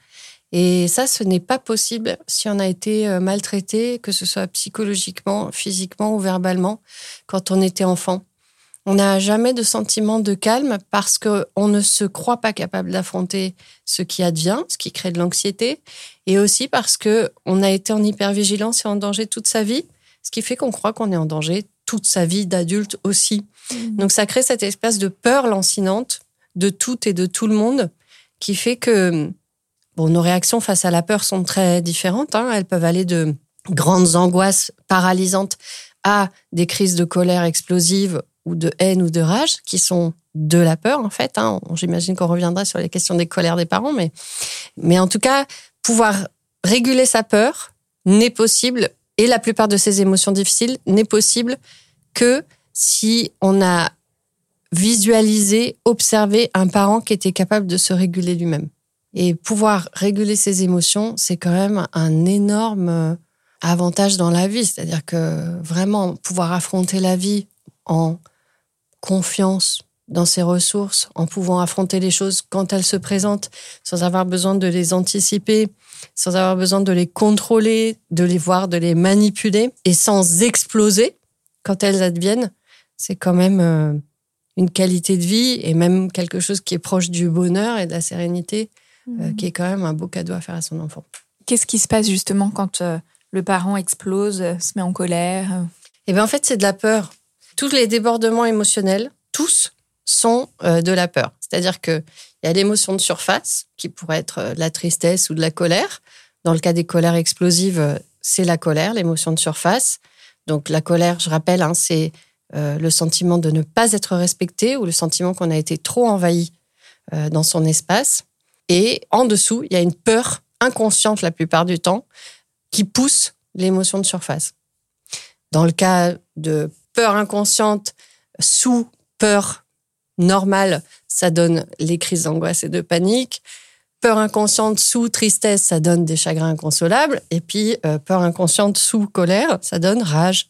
Et ça, ce n'est pas possible si on a été euh, maltraité, que ce soit psychologiquement, physiquement ou verbalement, quand on était enfant. On n'a jamais de sentiment de calme parce qu'on ne se croit pas capable d'affronter ce qui advient, ce qui crée de l'anxiété, et aussi parce qu'on a été en hypervigilance et en danger toute sa vie, ce qui fait qu'on croit qu'on est en danger toute sa vie d'adulte aussi. Mmh. Donc ça crée cette espèce de peur lancinante de tout et de tout le monde qui fait que bon, nos réactions face à la peur sont très différentes. Hein. Elles peuvent aller de grandes angoisses paralysantes à des crises de colère explosives ou de haine ou de rage qui sont de la peur en fait. Hein. J'imagine qu'on reviendra sur les questions des colères des parents, mais, mais en tout cas, pouvoir réguler sa peur n'est possible et la plupart de ces émotions difficiles n'est possible que si on a visualisé, observé un parent qui était capable de se réguler lui-même. Et pouvoir réguler ses émotions, c'est quand même un énorme euh, avantage dans la vie. C'est-à-dire que vraiment pouvoir affronter la vie en confiance dans ses ressources, en pouvant affronter les choses quand elles se présentent, sans avoir besoin de les anticiper, sans avoir besoin de les contrôler, de les voir, de les manipuler, et sans exploser quand elles adviennent, c'est quand même euh, une qualité de vie et même quelque chose qui est proche du bonheur et de la sérénité, euh, mhm. qui est quand même un beau cadeau à faire à son enfant. Qu'est-ce qui se passe justement quand euh, le parent explose, se met en colère Eh bien, en fait, c'est de la peur. Tous les débordements émotionnels, tous, sont de la peur. C'est-à-dire qu'il y a l'émotion de surface, qui pourrait être de la tristesse ou de la colère. Dans le cas des colères explosives, c'est la colère, l'émotion de surface. Donc la colère, je rappelle, hein, c'est euh, le sentiment de ne pas être respecté ou le sentiment qu'on a été trop envahi euh, dans son espace. Et en dessous, il y a une peur inconsciente la plupart du temps qui pousse l'émotion de surface. Dans le cas de peur inconsciente sous peur normale, ça donne les crises d'angoisse et de panique. Peur inconsciente sous tristesse, ça donne des chagrins inconsolables. Et puis, euh, peur inconsciente sous colère, ça donne rage.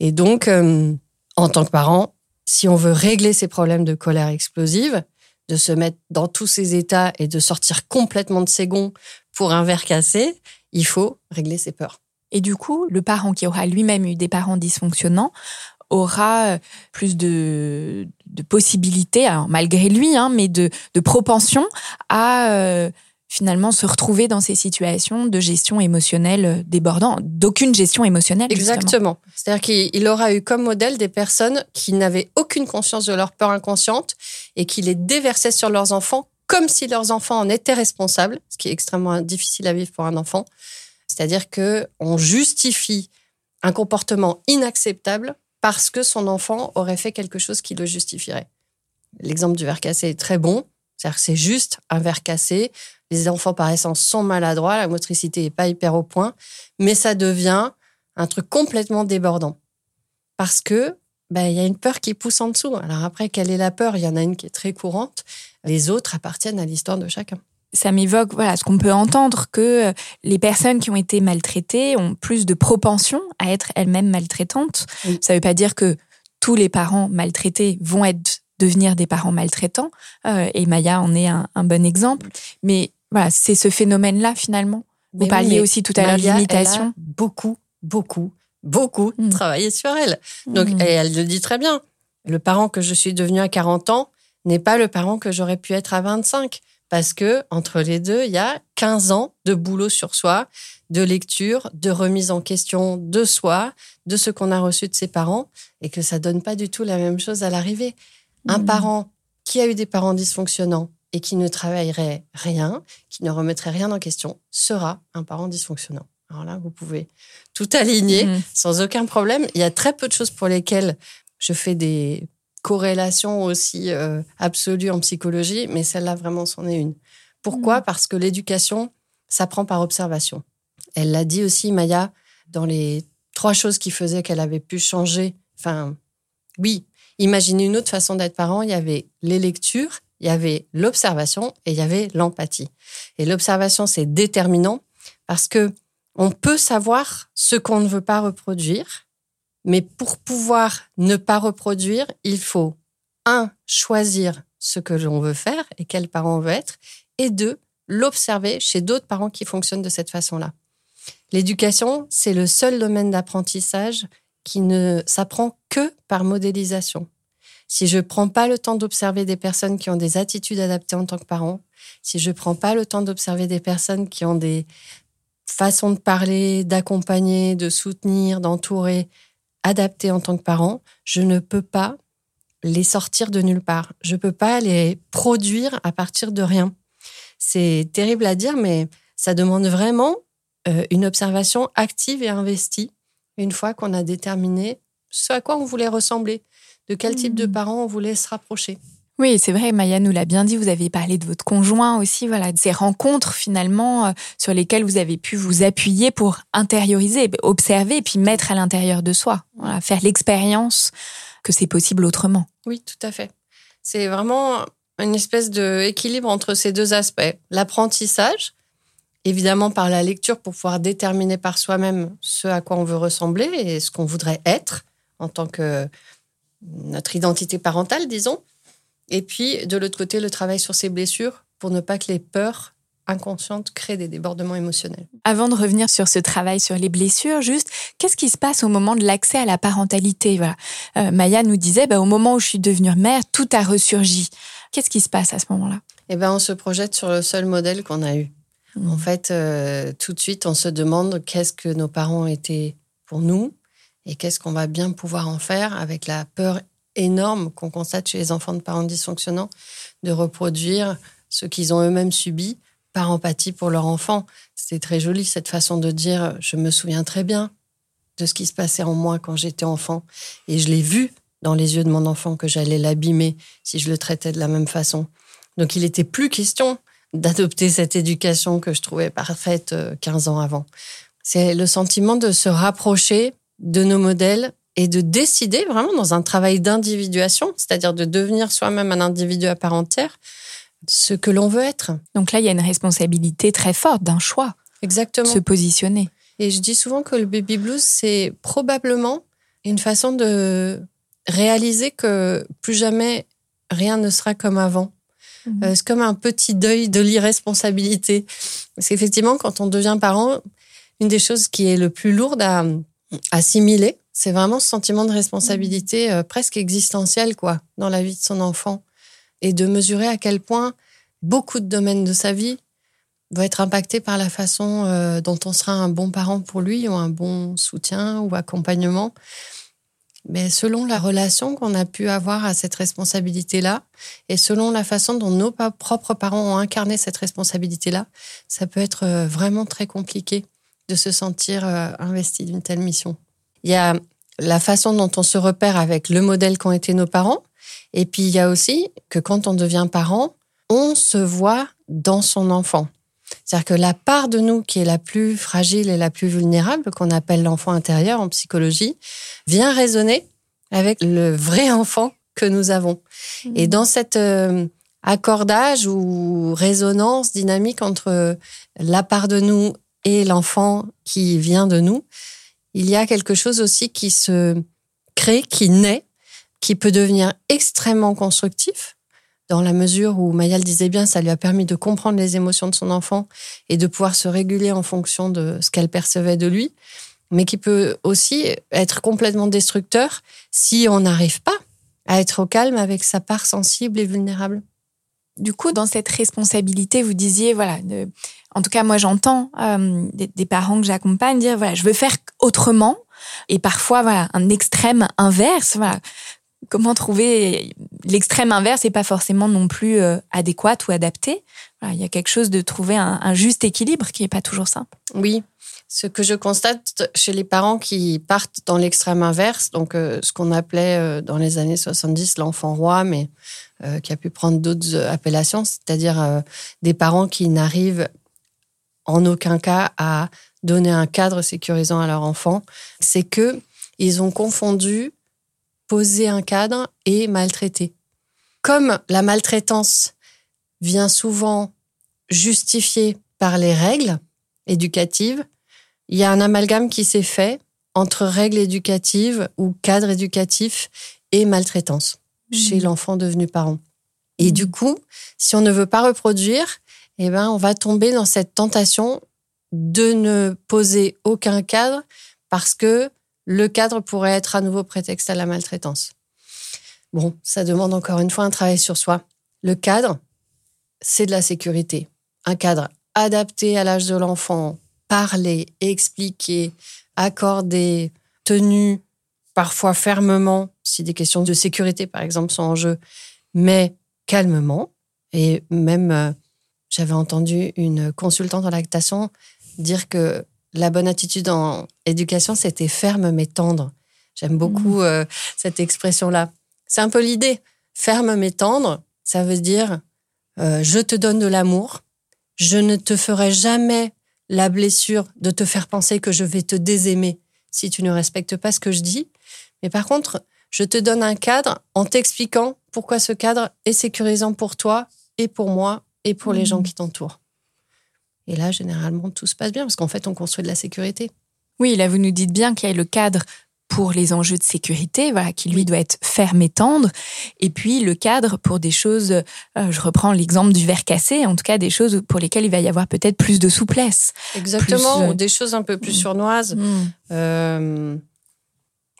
Et donc, euh, en tant que parent, si on veut régler ces problèmes de colère explosive, de se mettre dans tous ces états et de sortir complètement de ses gonds pour un verre cassé, il faut régler ses peurs. Et du coup, le parent qui aura lui-même eu des parents dysfonctionnants aura euh, plus de, possibilités, malgré lui, hein, mais de, de propension à euh, finalement se retrouver dans ces situations de gestion émotionnelle débordant, d'aucune gestion émotionnelle. Exactement. C'est-à-dire qu'il aura eu comme modèle des personnes qui n'avaient aucune conscience de leur peur inconsciente et qui les déversaient sur leurs enfants comme si leurs enfants en étaient responsables, ce qui est extrêmement difficile à vivre pour un enfant. C'est-à-dire que on justifie un comportement inacceptable parce que son enfant aurait fait quelque chose qui le justifierait. L'exemple du verre cassé est très bon. C'est-à-dire que c'est juste un verre cassé. Les enfants, par essence, sont maladroits, la motricité n'est pas hyper au point, mais ça devient un truc complètement débordant. Parce que ben, il y a une peur qui pousse en dessous. Alors après, quelle est la peur? Il y en a une qui est très courante. Les autres appartiennent à l'histoire de chacun. Ça m'évoque voilà ce qu'on peut entendre que les personnes qui ont été maltraitées ont plus de propension à être elles-mêmes maltraitantes. Ça ne veut pas dire que tous les parents maltraités vont être devenir des parents maltraitants. Euh, et Maya en est un, bon exemple. Mais voilà, c'est ce phénomène-là finalement. Vous parliez aussi tout à l'heure de l'imitation. Beaucoup, beaucoup, beaucoup mm. travaillé sur elle. Donc, mm. elle le dit très bien. Le parent que je suis devenu à 40 ans n'est pas le parent que j'aurais pu être à 25. Parce que entre les deux, il y a 15 ans de boulot sur soi, de lecture, de remise en question de soi, de ce qu'on a reçu de ses parents, et que ça donne pas du tout la même chose à l'arrivée. Un mm. parent qui a eu des parents dysfonctionnants et qui ne travaillerait rien, qui ne remettrait rien en question, sera un parent dysfonctionnant. Alors là, vous pouvez tout aligner mm. sans aucun problème. Il y a très peu de choses pour lesquelles je fais des corrélations aussi euh, absolues en psychologie, mais celle-là, vraiment, c'en est une. Pourquoi? Mm. Parce que l'éducation s'apprend par observation. Elle l'a dit aussi, Maya, dans les trois choses qui faisaient qu'elle avait pu changer. Enfin, oui, imaginez une autre façon d'être parent. Il y avait les lectures, il y avait l'observation et il y avait l'empathie. Et l'observation, c'est déterminant parce que on peut savoir ce qu'on ne veut pas reproduire, mais pour pouvoir ne pas reproduire, il faut, un, choisir ce que l'on veut faire et quel parent on veut être, et deux, l'observer chez d'autres parents qui fonctionnent de cette façon-là. L'éducation, c'est le seul domaine d'apprentissage qui ne s'apprend que par modélisation. Si je ne prends pas le temps d'observer des personnes qui ont des attitudes adaptées en tant que parents, si je ne prends pas le temps d'observer des personnes qui ont des façons de parler, d'accompagner, de soutenir, d'entourer, adaptées en tant que parents, je ne peux pas les sortir de nulle part. Je ne peux pas les produire à partir de rien. C'est terrible à dire, mais ça demande vraiment euh, une observation active et investie une fois qu'on a déterminé ce à quoi on voulait ressembler, de quel type de hmm. parents on voulait se rapprocher. Oui, c'est vrai, Maya nous l'a bien dit, vous avez parlé de votre conjoint aussi, voilà, de ces rencontres finalement euh, sur lesquelles vous avez pu vous appuyer pour intérioriser, observer et puis mettre à l'intérieur de soi, faire l'expérience que c'est possible autrement. Oui, tout à fait. C'est vraiment une espèce d'équilibre entre ces deux aspects. L'apprentissage, évidemment par la lecture pour pouvoir déterminer par soi-même ce à quoi on veut ressembler et ce qu'on voudrait être en tant que notre identité parentale, disons. Et puis, de l'autre côté, le travail sur ses blessures pour ne pas que les peurs inconscientes créent des débordements émotionnels. Avant de revenir sur ce travail sur les blessures, juste, qu'est-ce qui se passe au moment de l'accès à la parentalité voilà. Euh, Maya nous disait, bah, au moment où je suis devenue mère, tout a ressurgi. Qu'est-ce qui se passe à ce moment-là? Eh ben, on se projette sur le seul modèle qu'on a eu. En mm. fait, euh, tout de suite, on se demande qu'est-ce que nos parents étaient pour nous et qu'est-ce qu'on va bien pouvoir en faire avec la peur énorme qu'on constate chez les enfants de parents dysfonctionnants de reproduire ce qu'ils ont eux-mêmes subi par empathie pour leur enfant. C'est très joli cette façon de dire je me souviens très bien de ce qui se passait en moi quand j'étais enfant et je l'ai vu dans les yeux de mon enfant que j'allais l'abîmer si je le traitais de la même façon. Donc il n'était plus question d'adopter cette éducation que je trouvais parfaite 15 euh, ans avant. C'est le sentiment de se rapprocher de nos modèles et de décider vraiment dans un travail d'individuation, c'est-à-dire de devenir soi-même un individu à part entière, ce que l'on veut être. Donc là, il y a une responsabilité très forte d'un choix. Exactement. Se positionner. Et je dis souvent que le baby blues, c'est probablement une façon de réaliser que plus jamais rien ne sera comme avant. Mhm. Euh, c'est comme un petit deuil de l'irresponsabilité. Parce qu'effectivement, quand on devient parent, une des choses qui est le plus lourde à assimiler, c'est vraiment ce sentiment de responsabilité euh, presque existentielle quoi, dans la vie de son enfant. Et de mesurer à quel point beaucoup de domaines de sa vie vont être impactés par la façon euh, dont on sera un bon parent pour lui ou un bon soutien ou accompagnement mais selon la relation qu'on a pu avoir à cette responsabilité-là et selon la façon dont nos propres parents ont incarné cette responsabilité-là, ça peut être euh, vraiment très compliqué de se sentir investi d'une telle mission. Il y a la façon dont on se repère avec le modèle qu'ont été nos parents, et puis il y a aussi que quand on devient parent, on se voit dans son enfant. C'est-à-dire que la part de nous qui est la plus fragile et la plus vulnérable, qu'on appelle l'enfant intérieur en psychologie, vient résonner avec le vrai enfant que nous avons. Et mmh. dans cet euh, accordage ou résonance dynamique entre la part de nous et l'enfant qui vient de nous, il y a quelque chose aussi qui se crée, qui naît, qui peut devenir extrêmement constructif, dans la mesure où Maya disait bien, ça lui a permis de comprendre les émotions de son enfant et de pouvoir se réguler en fonction de ce qu'elle percevait de lui, mais qui peut aussi être complètement destructeur si on n'arrive pas à être au calme avec sa part sensible et vulnérable. Du coup, dans cette responsabilité, vous disiez, voilà, en tout cas, moi j'entends euh, des, parents que j'accompagne dire, voilà, je veux faire autrement, et parfois, voilà, un extrême inverse, voilà, comment trouver l'extrême inverse et pas forcément non plus euh, adéquat ou adapté. il y a quelque chose de trouver un, juste équilibre qui est pas toujours simple. Oui, ce que je constate chez les parents qui partent dans l'extrême inverse, donc euh, ce qu'on appelait euh, dans les années 70 l'enfant roi, mais qui a pu prendre d'autres appellations, c'est-à-dire des parents qui n'arrivent en aucun cas à donner un cadre sécurisant à leur enfant, c'est que ils ont confondu poser un cadre et maltraiter. Comme la maltraitance vient souvent justifiée par les règles éducatives, il y a un amalgame qui s'est fait entre règles éducatives ou cadre éducatif et maltraitance chez mmh. l'enfant devenu parent. Et du mmh. coup, si on ne veut pas reproduire, eh ben, on va tomber dans cette tentation de ne poser aucun cadre parce que le cadre pourrait être à nouveau prétexte à la maltraitance. Bon, ça demande encore une fois un travail sur soi. Le cadre, c'est de la sécurité. Un cadre adapté à l'âge de l'enfant, parler, expliquer, accorder, tenu, parfois fermement, si des questions de sécurité, par exemple, sont en jeu, mais calmement. Et même, euh, j'avais entendu une consultante en lactation dire que la bonne attitude en éducation, c'était ferme mais tendre. J'aime beaucoup mmh. euh, cette expression-là. C'est un peu l'idée. Ferme mais tendre, ça veut dire euh, je te donne de l'amour, je ne te ferai jamais la blessure de te faire penser que je vais te désaimer si tu ne respectes pas ce que je dis. Mais par contre, je te donne un cadre en t'expliquant pourquoi ce cadre est sécurisant pour toi et pour moi et pour les gens mmh. qui t'entourent. Et là, généralement, tout se passe bien parce qu'en fait, on construit de la sécurité. Oui, là, vous nous dites bien qu'il y a le cadre pour les enjeux de sécurité, voilà, qui lui doit être ferme et tendre, et puis le cadre pour des choses, euh, je reprends l'exemple du verre cassé, en tout cas des choses pour lesquelles il va y avoir peut-être plus de souplesse. Exactement, euh, ou des choses un peu plus mm. surnoises. Mm. Euh,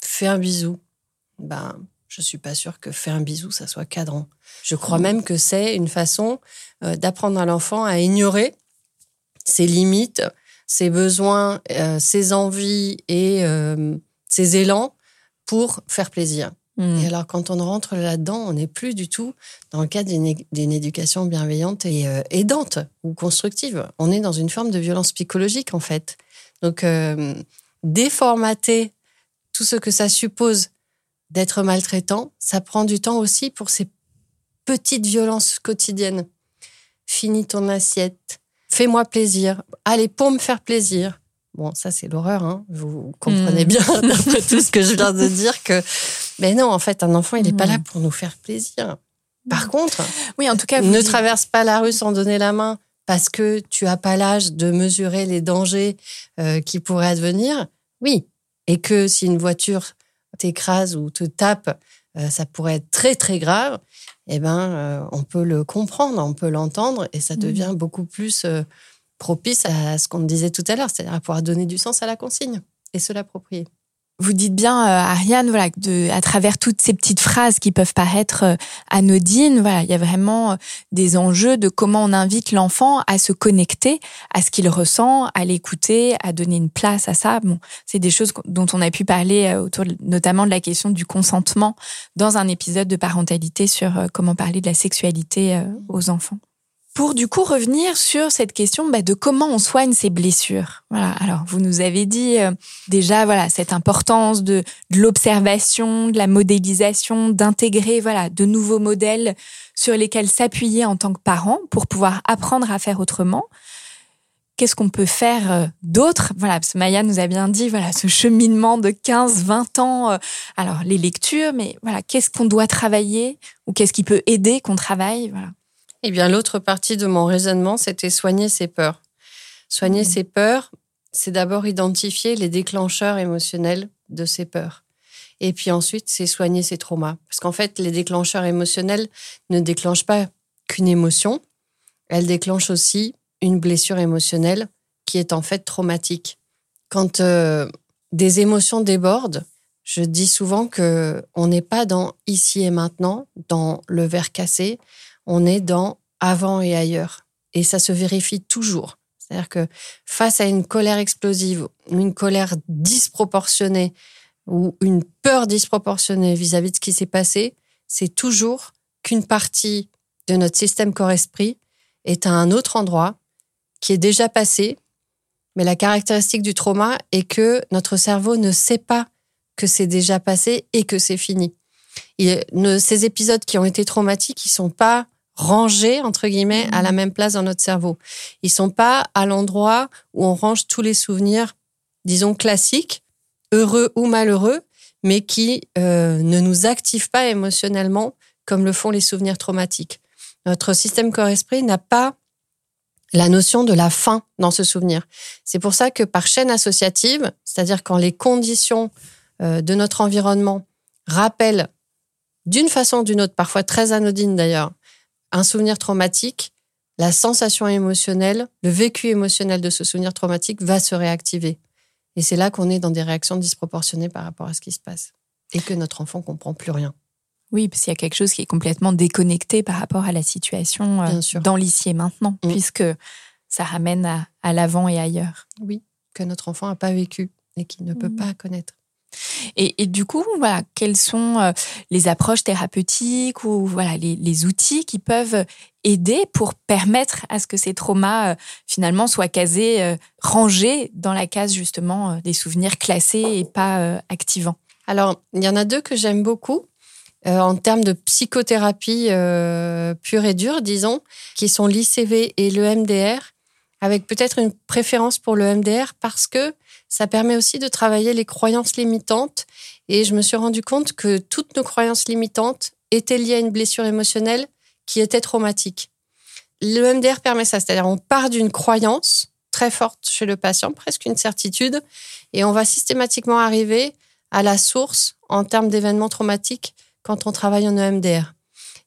fais un bisou. Ben, je suis pas sûre que faire un bisou, ça soit cadrant. Je crois même que c'est une façon d'apprendre à l'enfant à ignorer ses limites, ses besoins, euh, ses envies et euh, ses élans pour faire plaisir. Hmm. Et alors, quand on rentre là-dedans, on n'est plus du tout dans le cadre d'une éducation bienveillante et euh, aidante ou constructive. On est dans une forme de violence psychologique, en fait. Donc, déformater tout ce que ça suppose d'être maltraitant, ça prend du temps aussi pour ces petites violences quotidiennes. Finis ton assiette, fais-moi plaisir, allez, pour me faire plaisir. Bon, ça, c'est l'horreur, hein. Vous comprenez hmm. bien, <laughs> d'après tout ce que je viens de dire, que, <laughs> mais non, en fait, un enfant, il n'est pas là hmm. pour nous faire plaisir. Par contre, oui, en tout cas, ne traverse pas la rue sans donner la main parce que tu as pas l'âge de mesurer les dangers euh, qui pourraient advenir. Oui, et que si une voiture t'écrase ou te tape, euh, ça pourrait être très très grave eh ben, euh, on peut le comprendre, on peut l'entendre, et ça mmh. devient beaucoup plus euh, propice à ce qu'on disait tout à l'heure, c'est-à-dire à pouvoir donner du sens à la consigne et se l'approprier. Vous dites bien, euh, Ariane, voilà, de, à travers toutes ces petites phrases qui peuvent paraître euh, anodines, voilà, il y a vraiment euh, des enjeux de comment on invite l'enfant à se connecter à ce qu'il ressent, à l'écouter, à donner une place à ça. Bon, c'est des choses dont on a pu parler autour, notamment de la question du consentement dans un épisode de parentalité sur comment parler de la sexualité aux enfants pour du coup revenir sur cette question bah, de comment on soigne ces blessures. Voilà. Alors vous nous avez dit euh, déjà voilà cette importance de, de l'observation, de la modélisation, d'intégrer voilà de nouveaux modèles sur lesquels s'appuyer en tant que parent pour pouvoir apprendre à faire autrement. qu'est-ce qu'on peut faire euh, d'autre? Voilà, parce que Maya nous a bien dit, voilà, ce cheminement de 15, 20 ans. euh, alors, les lectures, mais voilà, qu'est-ce qu'on doit travailler ou qu'est-ce qui peut aider qu'on travaille? Voilà. Eh bien, l'autre partie de mon raisonnement, c'était soigner ses peurs. Soigner ses peurs, c'est d'abord identifier les déclencheurs émotionnels de ces peurs. Et puis ensuite, c'est soigner ses traumas. Parce qu'en fait, les déclencheurs émotionnels ne déclenchent pas qu'une émotion, elles déclenchent aussi une blessure émotionnelle qui est en fait traumatique. Quand euh, des émotions débordent, je dis souvent que on n'est pas dans ici et maintenant, dans le verre cassé, on est dans avant et ailleurs. Et ça se vérifie toujours. C'est-à-dire que face à une colère explosive, une colère disproportionnée ou une peur disproportionnée vis-à-vis de ce qui s'est passé, c'est toujours qu'une partie de notre système corps-esprit est à un autre endroit qui est déjà passé. Mais la caractéristique du trauma est que notre cerveau ne sait pas que c'est déjà passé et que c'est fini. Ne- ces épisodes qui ont été traumatiques, ils sont pas rangés entre guillemets à la même place dans notre cerveau. Ils sont pas à l'endroit où on range tous les souvenirs, disons classiques, heureux ou malheureux, mais qui euh, ne nous activent pas émotionnellement comme le font les souvenirs traumatiques. Notre système corps-esprit n'a pas la notion de la fin dans ce souvenir. C'est pour ça que par chaîne associative, c'est-à-dire quand les conditions euh, de notre environnement rappellent d'une façon ou d'une autre, parfois très anodine d'ailleurs, un souvenir traumatique, la sensation émotionnelle, le vécu émotionnel de ce souvenir traumatique va se réactiver. Et c'est là qu'on est dans des réactions disproportionnées par rapport à ce qui se passe. Et que notre enfant comprend plus rien. Oui, parce qu'il y a quelque chose qui est complètement déconnecté par rapport à la situation euh, dans l'ici et maintenant, Mm. puisque ça ramène à, à l'avant et ailleurs. Oui, que notre enfant n'a pas vécu et qu'il ne peut Mhm. pas connaître. Et, du coup, voilà, quelles sont euh, les approches thérapeutiques ou voilà les, outils qui peuvent aider pour permettre à ce que ces traumas euh, finalement soient casés, euh, rangés dans la case justement des souvenirs classés et pas activants? Alors, il y en a deux que j'aime beaucoup en termes de psychothérapie pure et dure, disons, qui sont l'ICV et le MDR, avec peut-être une préférence pour le MDR parce que ça permet aussi de travailler les croyances limitantes. Et je me suis rendu compte que toutes nos croyances limitantes étaient liées à une blessure émotionnelle qui était traumatique. Le MDR permet ça, c'est-à-dire on part d'une croyance très forte chez le patient, presque une certitude, et on va systématiquement arriver à la source en termes d'événements traumatiques quand on travaille en EMDR.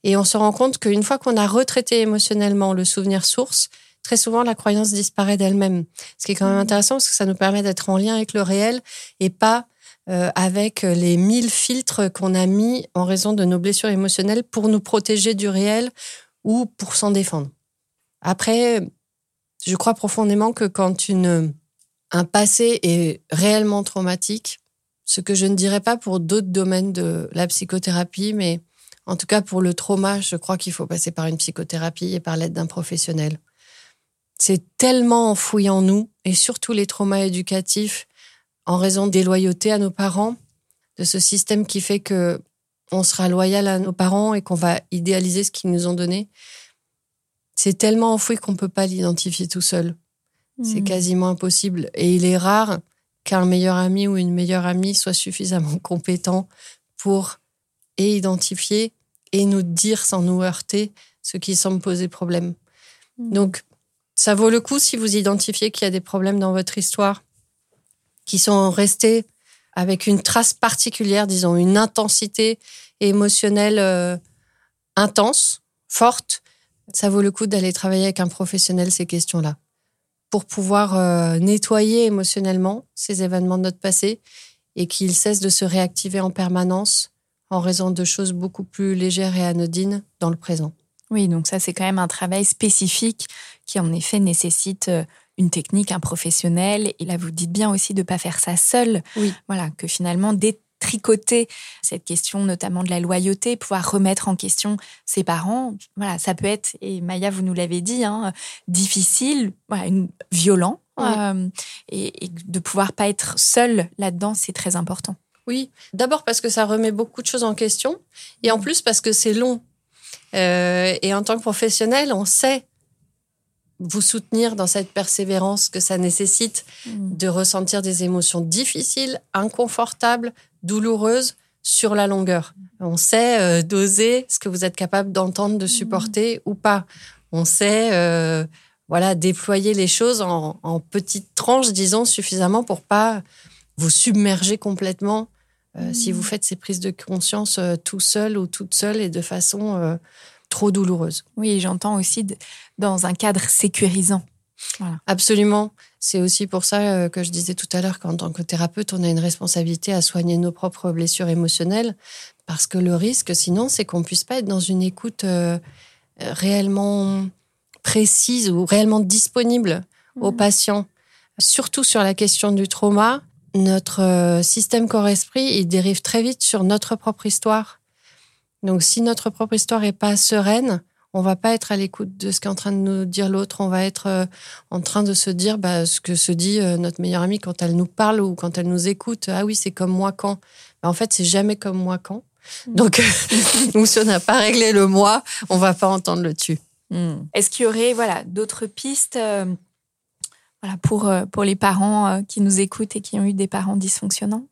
Et on se rend compte qu'une fois qu'on a retraité émotionnellement le souvenir source, très souvent la croyance disparaît d'elle-même. Ce qui est quand même intéressant parce que ça nous permet d'être en lien avec le réel et pas euh, avec les mille filtres qu'on a mis en raison de nos blessures émotionnelles pour nous protéger du réel ou pour s'en défendre. Après, je crois profondément que quand une, un passé est réellement traumatique, ce que je ne dirais pas pour d'autres domaines de la psychothérapie, mais en tout cas pour le trauma, je crois qu'il faut passer par une psychothérapie et par l'aide d'un professionnel. C'est tellement enfoui en nous, et surtout les traumas éducatifs, en raison des loyautés à nos parents, de ce système qui fait que on sera loyal à nos parents et qu'on va idéaliser ce qu'ils nous ont donné. C'est tellement enfoui qu'on peut pas l'identifier tout seul. C'est Mm. quasiment impossible. Et il est rare qu'un meilleur ami ou une meilleure amie soit suffisamment <laughs> compétent pour et identifier et nous dire sans nous heurter ce qui semble poser problème. Mm. Donc, ça vaut le coup si vous identifiez qu'il y a des problèmes dans votre histoire qui sont restés avec une trace particulière, disons une intensité émotionnelle euh, intense, forte. Ça vaut le coup d'aller travailler avec un professionnel ces questions-là pour pouvoir euh, nettoyer émotionnellement ces événements de notre passé et qu'ils cessent de se réactiver en permanence en raison de choses beaucoup plus légères et anodines dans le présent. Oui, donc ça c'est quand même un travail spécifique qui en effet nécessite euh, une technique, un professionnel. Et là, vous dites bien aussi de ne pas faire ça seul. Oui. Voilà, que finalement détricoter cette question notamment de la loyauté, pouvoir remettre en question ses parents, voilà, ça peut être, et Maya, vous nous l'avez dit, hein, difficile, voilà, une, violent. Euh, et, et de pouvoir pas être seul là-dedans, c'est très important. Oui, d'abord parce que ça remet beaucoup de choses en question et en plus parce que c'est long. Euh, et en tant que professionnel, on sait vous soutenir dans cette persévérance que ça nécessite Mm. de ressentir des émotions difficiles, inconfortables, douloureuses sur la longueur. On sait euh, doser ce que vous êtes capable d'entendre, de supporter ou pas. On sait euh, voilà déployer les choses en, en petites tranches, disons, suffisamment pour pas vous submerger complètement euh, si vous faites ces prises de conscience tout seul ou toute seule et de façon trop douloureuse. Oui, j'entends aussi de- dans un cadre sécurisant. Absolument. C'est aussi pour ça euh, que je disais tout à l'heure qu'en tant que thérapeute, on a une responsabilité à soigner nos propres blessures émotionnelles, parce que le risque, sinon, c'est qu'on puisse pas être dans une écoute euh, réellement précise ou réellement disponible aux patients. Surtout sur la question du trauma, notre euh, système corps-esprit, il dérive très vite sur notre propre histoire. Donc, si notre propre histoire est pas sereine, on va pas être à l'écoute de ce qu'est en train de nous dire l'autre. On va être euh, en train de se dire bah, ce que se dit euh, notre meilleure amie quand elle nous parle ou quand elle nous écoute. Ah oui, c'est comme moi quand. Bah, en fait, c'est jamais comme moi quand. Donc, <laughs> donc, si on n'a pas réglé le moi, on va pas entendre le tu. Est-ce qu'il y aurait voilà d'autres pistes euh, voilà pour euh, pour les parents euh, qui nous écoutent et qui ont eu des parents dysfonctionnants?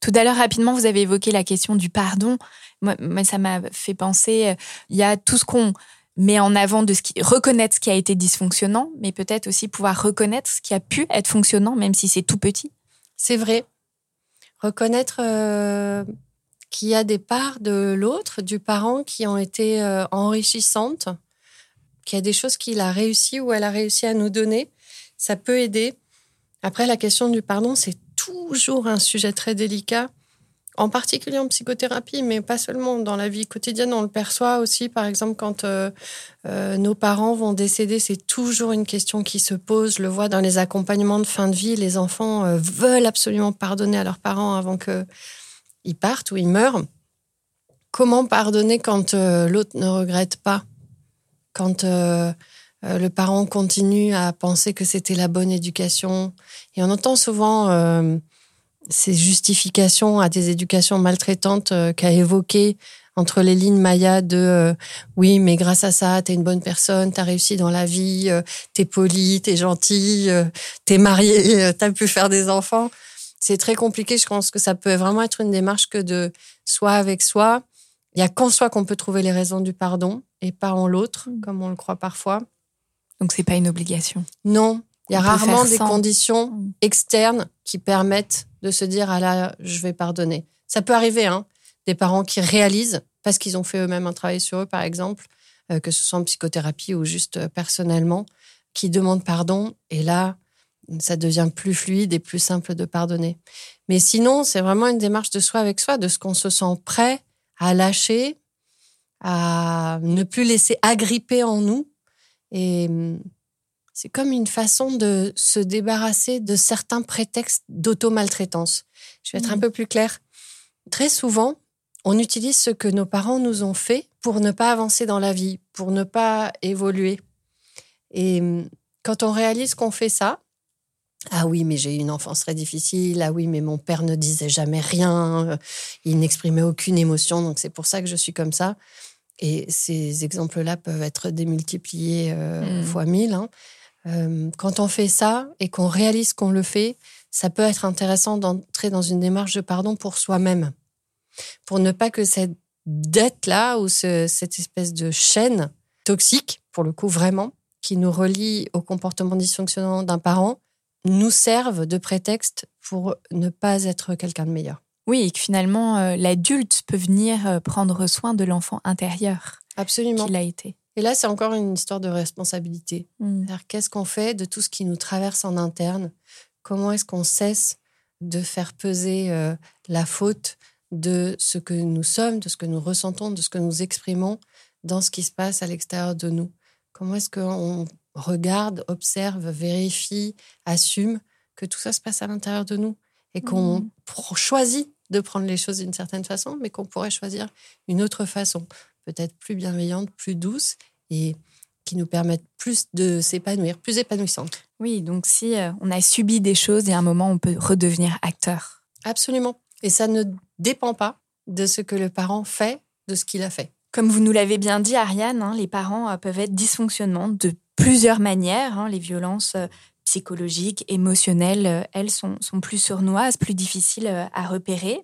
Tout à l'heure rapidement vous avez évoqué la question du pardon. Moi, ça m'a fait penser euh, il y a tout ce qu'on met en avant de ce qui reconnaître ce qui a été dysfonctionnant, mais peut-être aussi pouvoir reconnaître ce qui a pu être fonctionnant même si c'est tout petit. C'est vrai. Reconnaître euh, qu'il y a des parts de l'autre, du parent, qui ont été euh, enrichissantes, qu'il y a des choses qu'il a réussi ou elle a réussi à nous donner, ça peut aider. Après, la question du pardon, c'est toujours un sujet très délicat, en particulier en psychothérapie, mais pas seulement dans la vie quotidienne. On le perçoit aussi, par exemple, quand euh, euh, nos parents vont décéder, c'est toujours une question qui se pose. Je le vois dans les accompagnements de fin de vie. Les enfants euh, veulent absolument pardonner à leurs parents avant qu'ils partent ou ils meurent. Comment pardonner quand l'autre ne regrette pas? Quand euh, le parent continue à penser que c'était la bonne éducation Et on entend souvent euh, ces justifications à des éducations maltraitantes euh, qu'a évoqué entre les lignes Maya de euh, oui, mais grâce à ça, t'es une bonne personne, t'as réussi dans la vie, euh, t'es poli, t'es gentil, euh, t'es marié, euh, t'as pu faire des enfants. C'est très compliqué. Je pense que ça peut vraiment être une démarche que de soi avec soi. Il y a qu'en soi qu'on peut trouver les raisons du pardon et pas en l'autre, comme on le croit parfois. Donc c'est pas une obligation. Non, il y a rarement des sans. conditions Mm. externes qui permettent de se dire ah là je vais pardonner. Ça peut arriver hein, des parents qui réalisent parce qu'ils ont fait eux-mêmes un travail sur eux par exemple, euh, que ce soit en psychothérapie ou juste euh, personnellement, qui demandent pardon et là ça devient plus fluide et plus simple de pardonner. Mais sinon, c'est vraiment une démarche de soi avec soi, de ce qu'on se sent prêt à lâcher, à ne plus laisser agripper en nous. Et hum, c'est comme une façon de se débarrasser de certains prétextes d'auto-maltraitance. Je vais être un peu plus claire. Très souvent, on utilise ce que nos parents nous ont fait pour ne pas avancer dans la vie, pour ne pas évoluer. Et hum, quand on réalise qu'on fait ça, ah oui, mais j'ai eu une enfance très difficile. Ah oui, mais mon père ne disait jamais rien. Il n'exprimait aucune émotion. Donc c'est pour ça que je suis comme ça. Et ces exemples-là peuvent être démultipliés euh, Mm. fois mille. hein. Euh, quand on fait ça et qu'on réalise qu'on le fait, ça peut être intéressant d'entrer dans une démarche de pardon pour soi-même. Pour ne pas que cette dette-là ou ce- cette espèce de chaîne toxique, pour le coup vraiment, qui nous relie au comportement dysfonctionnant d'un parent, nous serve de prétexte pour ne pas être quelqu'un de meilleur. Oui, et que finalement euh, l'adulte peut venir euh, prendre soin de l'enfant intérieur Absolument. qu'il a été. Et là, c'est encore une histoire de responsabilité. Mm. C'est-à-dire, qu'est-ce qu'on fait de tout ce qui nous traverse en interne? Comment est-ce qu'on cesse de faire peser euh, la faute de ce que nous sommes, de ce que nous ressentons, de ce que nous exprimons dans ce qui se passe à l'extérieur de nous? Comment est-ce qu'on regarde, observe, vérifie, assume que tout ça se passe à l'intérieur de nous et qu'on pr- choisit de prendre les choses d'une certaine façon, mais qu'on pourrait choisir une autre façon, peut-être plus bienveillante, plus douce et qui nous permettent plus de s'épanouir, plus épanouissante. Oui, donc si euh, on a subi des choses et à un moment on peut redevenir acteur. Absolument. Et ça ne dépend pas de ce que le parent fait, de ce qu'il a fait. Comme vous nous l'avez bien dit, Ariane, hein, les parents euh, peuvent être dysfonctionnants de plusieurs manières. Hein. Les violences euh, psychologiques, émotionnelles, euh, elles sont, sont plus sournoises, plus difficiles euh, à repérer.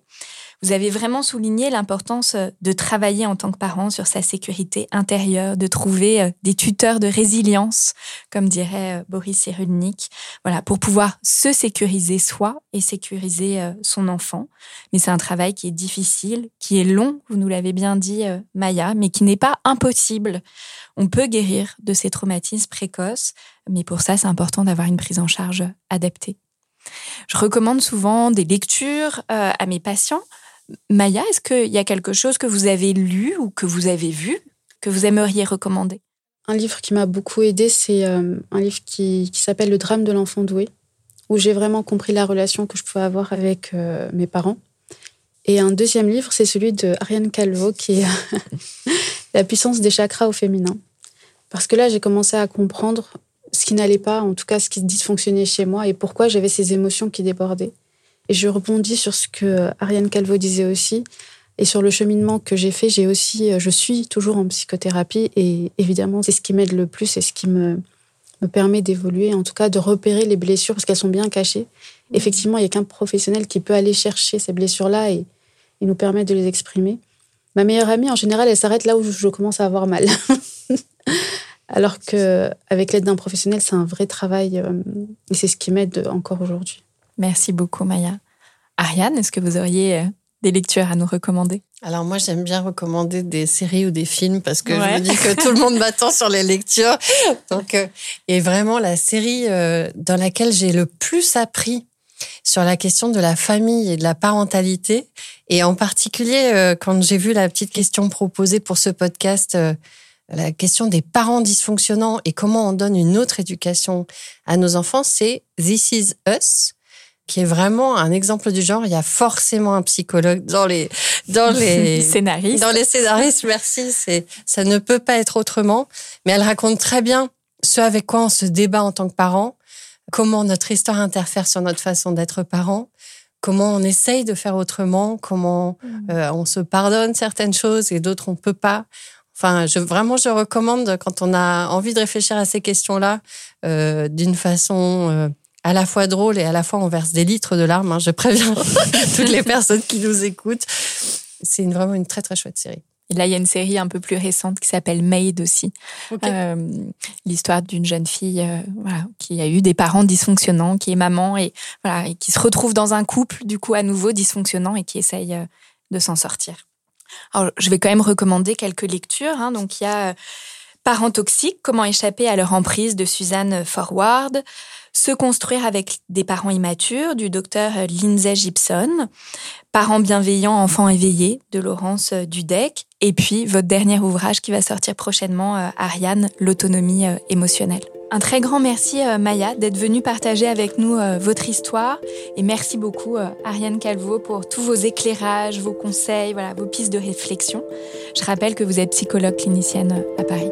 Vous avez vraiment souligné l'importance euh, de travailler en tant que parent sur sa sécurité intérieure, de trouver des tuteurs de résilience, comme dirait Boris Cyrulnik, voilà, pour pouvoir se sécuriser soi et sécuriser son enfant. Mais c'est un travail qui est difficile, qui est long, vous nous l'avez bien dit, Maya, mais qui n'est pas impossible. On peut guérir de ces traumatismes précoces, mais pour ça, c'est important d'avoir une prise en charge adaptée. Je recommande souvent des lectures à mes patients Maya, est-ce qu'il y a quelque chose que vous avez lu ou que vous avez vu que vous aimeriez recommander? Un livre qui m'a beaucoup aidé, c'est euh, un livre qui, s'appelle Le drame de l'enfant doué, où j'ai vraiment compris la relation que je pouvais avoir avec euh, mes parents. Et un deuxième livre, c'est celui de Ariane Calvo, qui est <laughs> La puissance des chakras au féminin. Parce que là, j'ai commencé à comprendre ce qui n'allait pas, en tout cas ce qui dysfonctionnait chez moi et pourquoi j'avais ces émotions qui débordaient. Et je rebondis sur ce que Ariane Calvo disait aussi. Et sur le cheminement que j'ai fait, j'ai aussi, je suis toujours en psychothérapie et évidemment, c'est ce qui m'aide le plus et ce qui me, me permet d'évoluer, en tout cas de repérer les blessures parce qu'elles sont bien cachées. Mmh. Effectivement, il n'y a qu'un professionnel qui peut aller chercher ces blessures-là et, et, nous permettre de les exprimer. Ma meilleure amie, en général, elle s'arrête là où je commence à avoir mal. <laughs> Alors qu'avec l'aide d'un professionnel, c'est un vrai travail euh, et c'est ce qui m'aide encore aujourd'hui. Merci beaucoup, Maya. Ariane, est-ce que vous auriez euh, des lectures à nous recommander? Alors moi j'aime bien recommander des séries ou des films parce que je me dis que tout le monde m'attend sur les lectures. Donc euh, et vraiment la série euh, dans laquelle j'ai le plus appris sur la question de la famille et de la parentalité et en particulier quand j'ai vu la petite question proposée pour ce podcast la question des parents dysfonctionnants et comment on donne une autre éducation à nos enfants, c'est This is Us qui est vraiment un exemple du genre. Il y a forcément un psychologue dans les dans <laughs> les scénaristes. Dans les scénaristes, merci. C'est ça ne peut pas être autrement. Mais elle raconte très bien ce avec quoi on se débat en tant que parent, comment notre histoire interfère sur notre façon d'être parent, comment on essaye de faire autrement, comment mmh. euh, on se pardonne certaines choses et d'autres on peut pas. Enfin, je, vraiment, je recommande quand on a envie de réfléchir à ces questions-là euh, d'une façon euh, à la fois drôle et à la fois on verse des litres de larmes. Hein, je préviens <laughs> toutes les personnes qui nous écoutent. C'est une, vraiment une très très chouette série. Et là, il y a une série un peu plus récente qui s'appelle Maid aussi. Euh, L'histoire d'une jeune fille euh, voilà, qui a eu des parents dysfonctionnants, qui est maman et, voilà, et qui se retrouve dans un couple, du coup, à nouveau dysfonctionnant et qui essaye euh, de s'en sortir. Alors, je vais quand même recommander quelques lectures. Hein. Donc, il y a euh, Parents toxiques, comment échapper à leur emprise de Suzanne Forward. Se construire avec des parents immatures du docteur Lindsay Gibson, Parents bienveillants, enfants éveillés de Laurence Dudek, et puis votre dernier ouvrage qui va sortir prochainement, euh, Ariane, l'autonomie euh, émotionnelle. Un très grand merci euh, Maya d'être venue partager avec nous votre histoire et merci beaucoup Ariane Calvo pour tous vos éclairages, vos conseils, voilà, vos pistes de réflexion. Je rappelle que vous êtes psychologue clinicienne à Paris.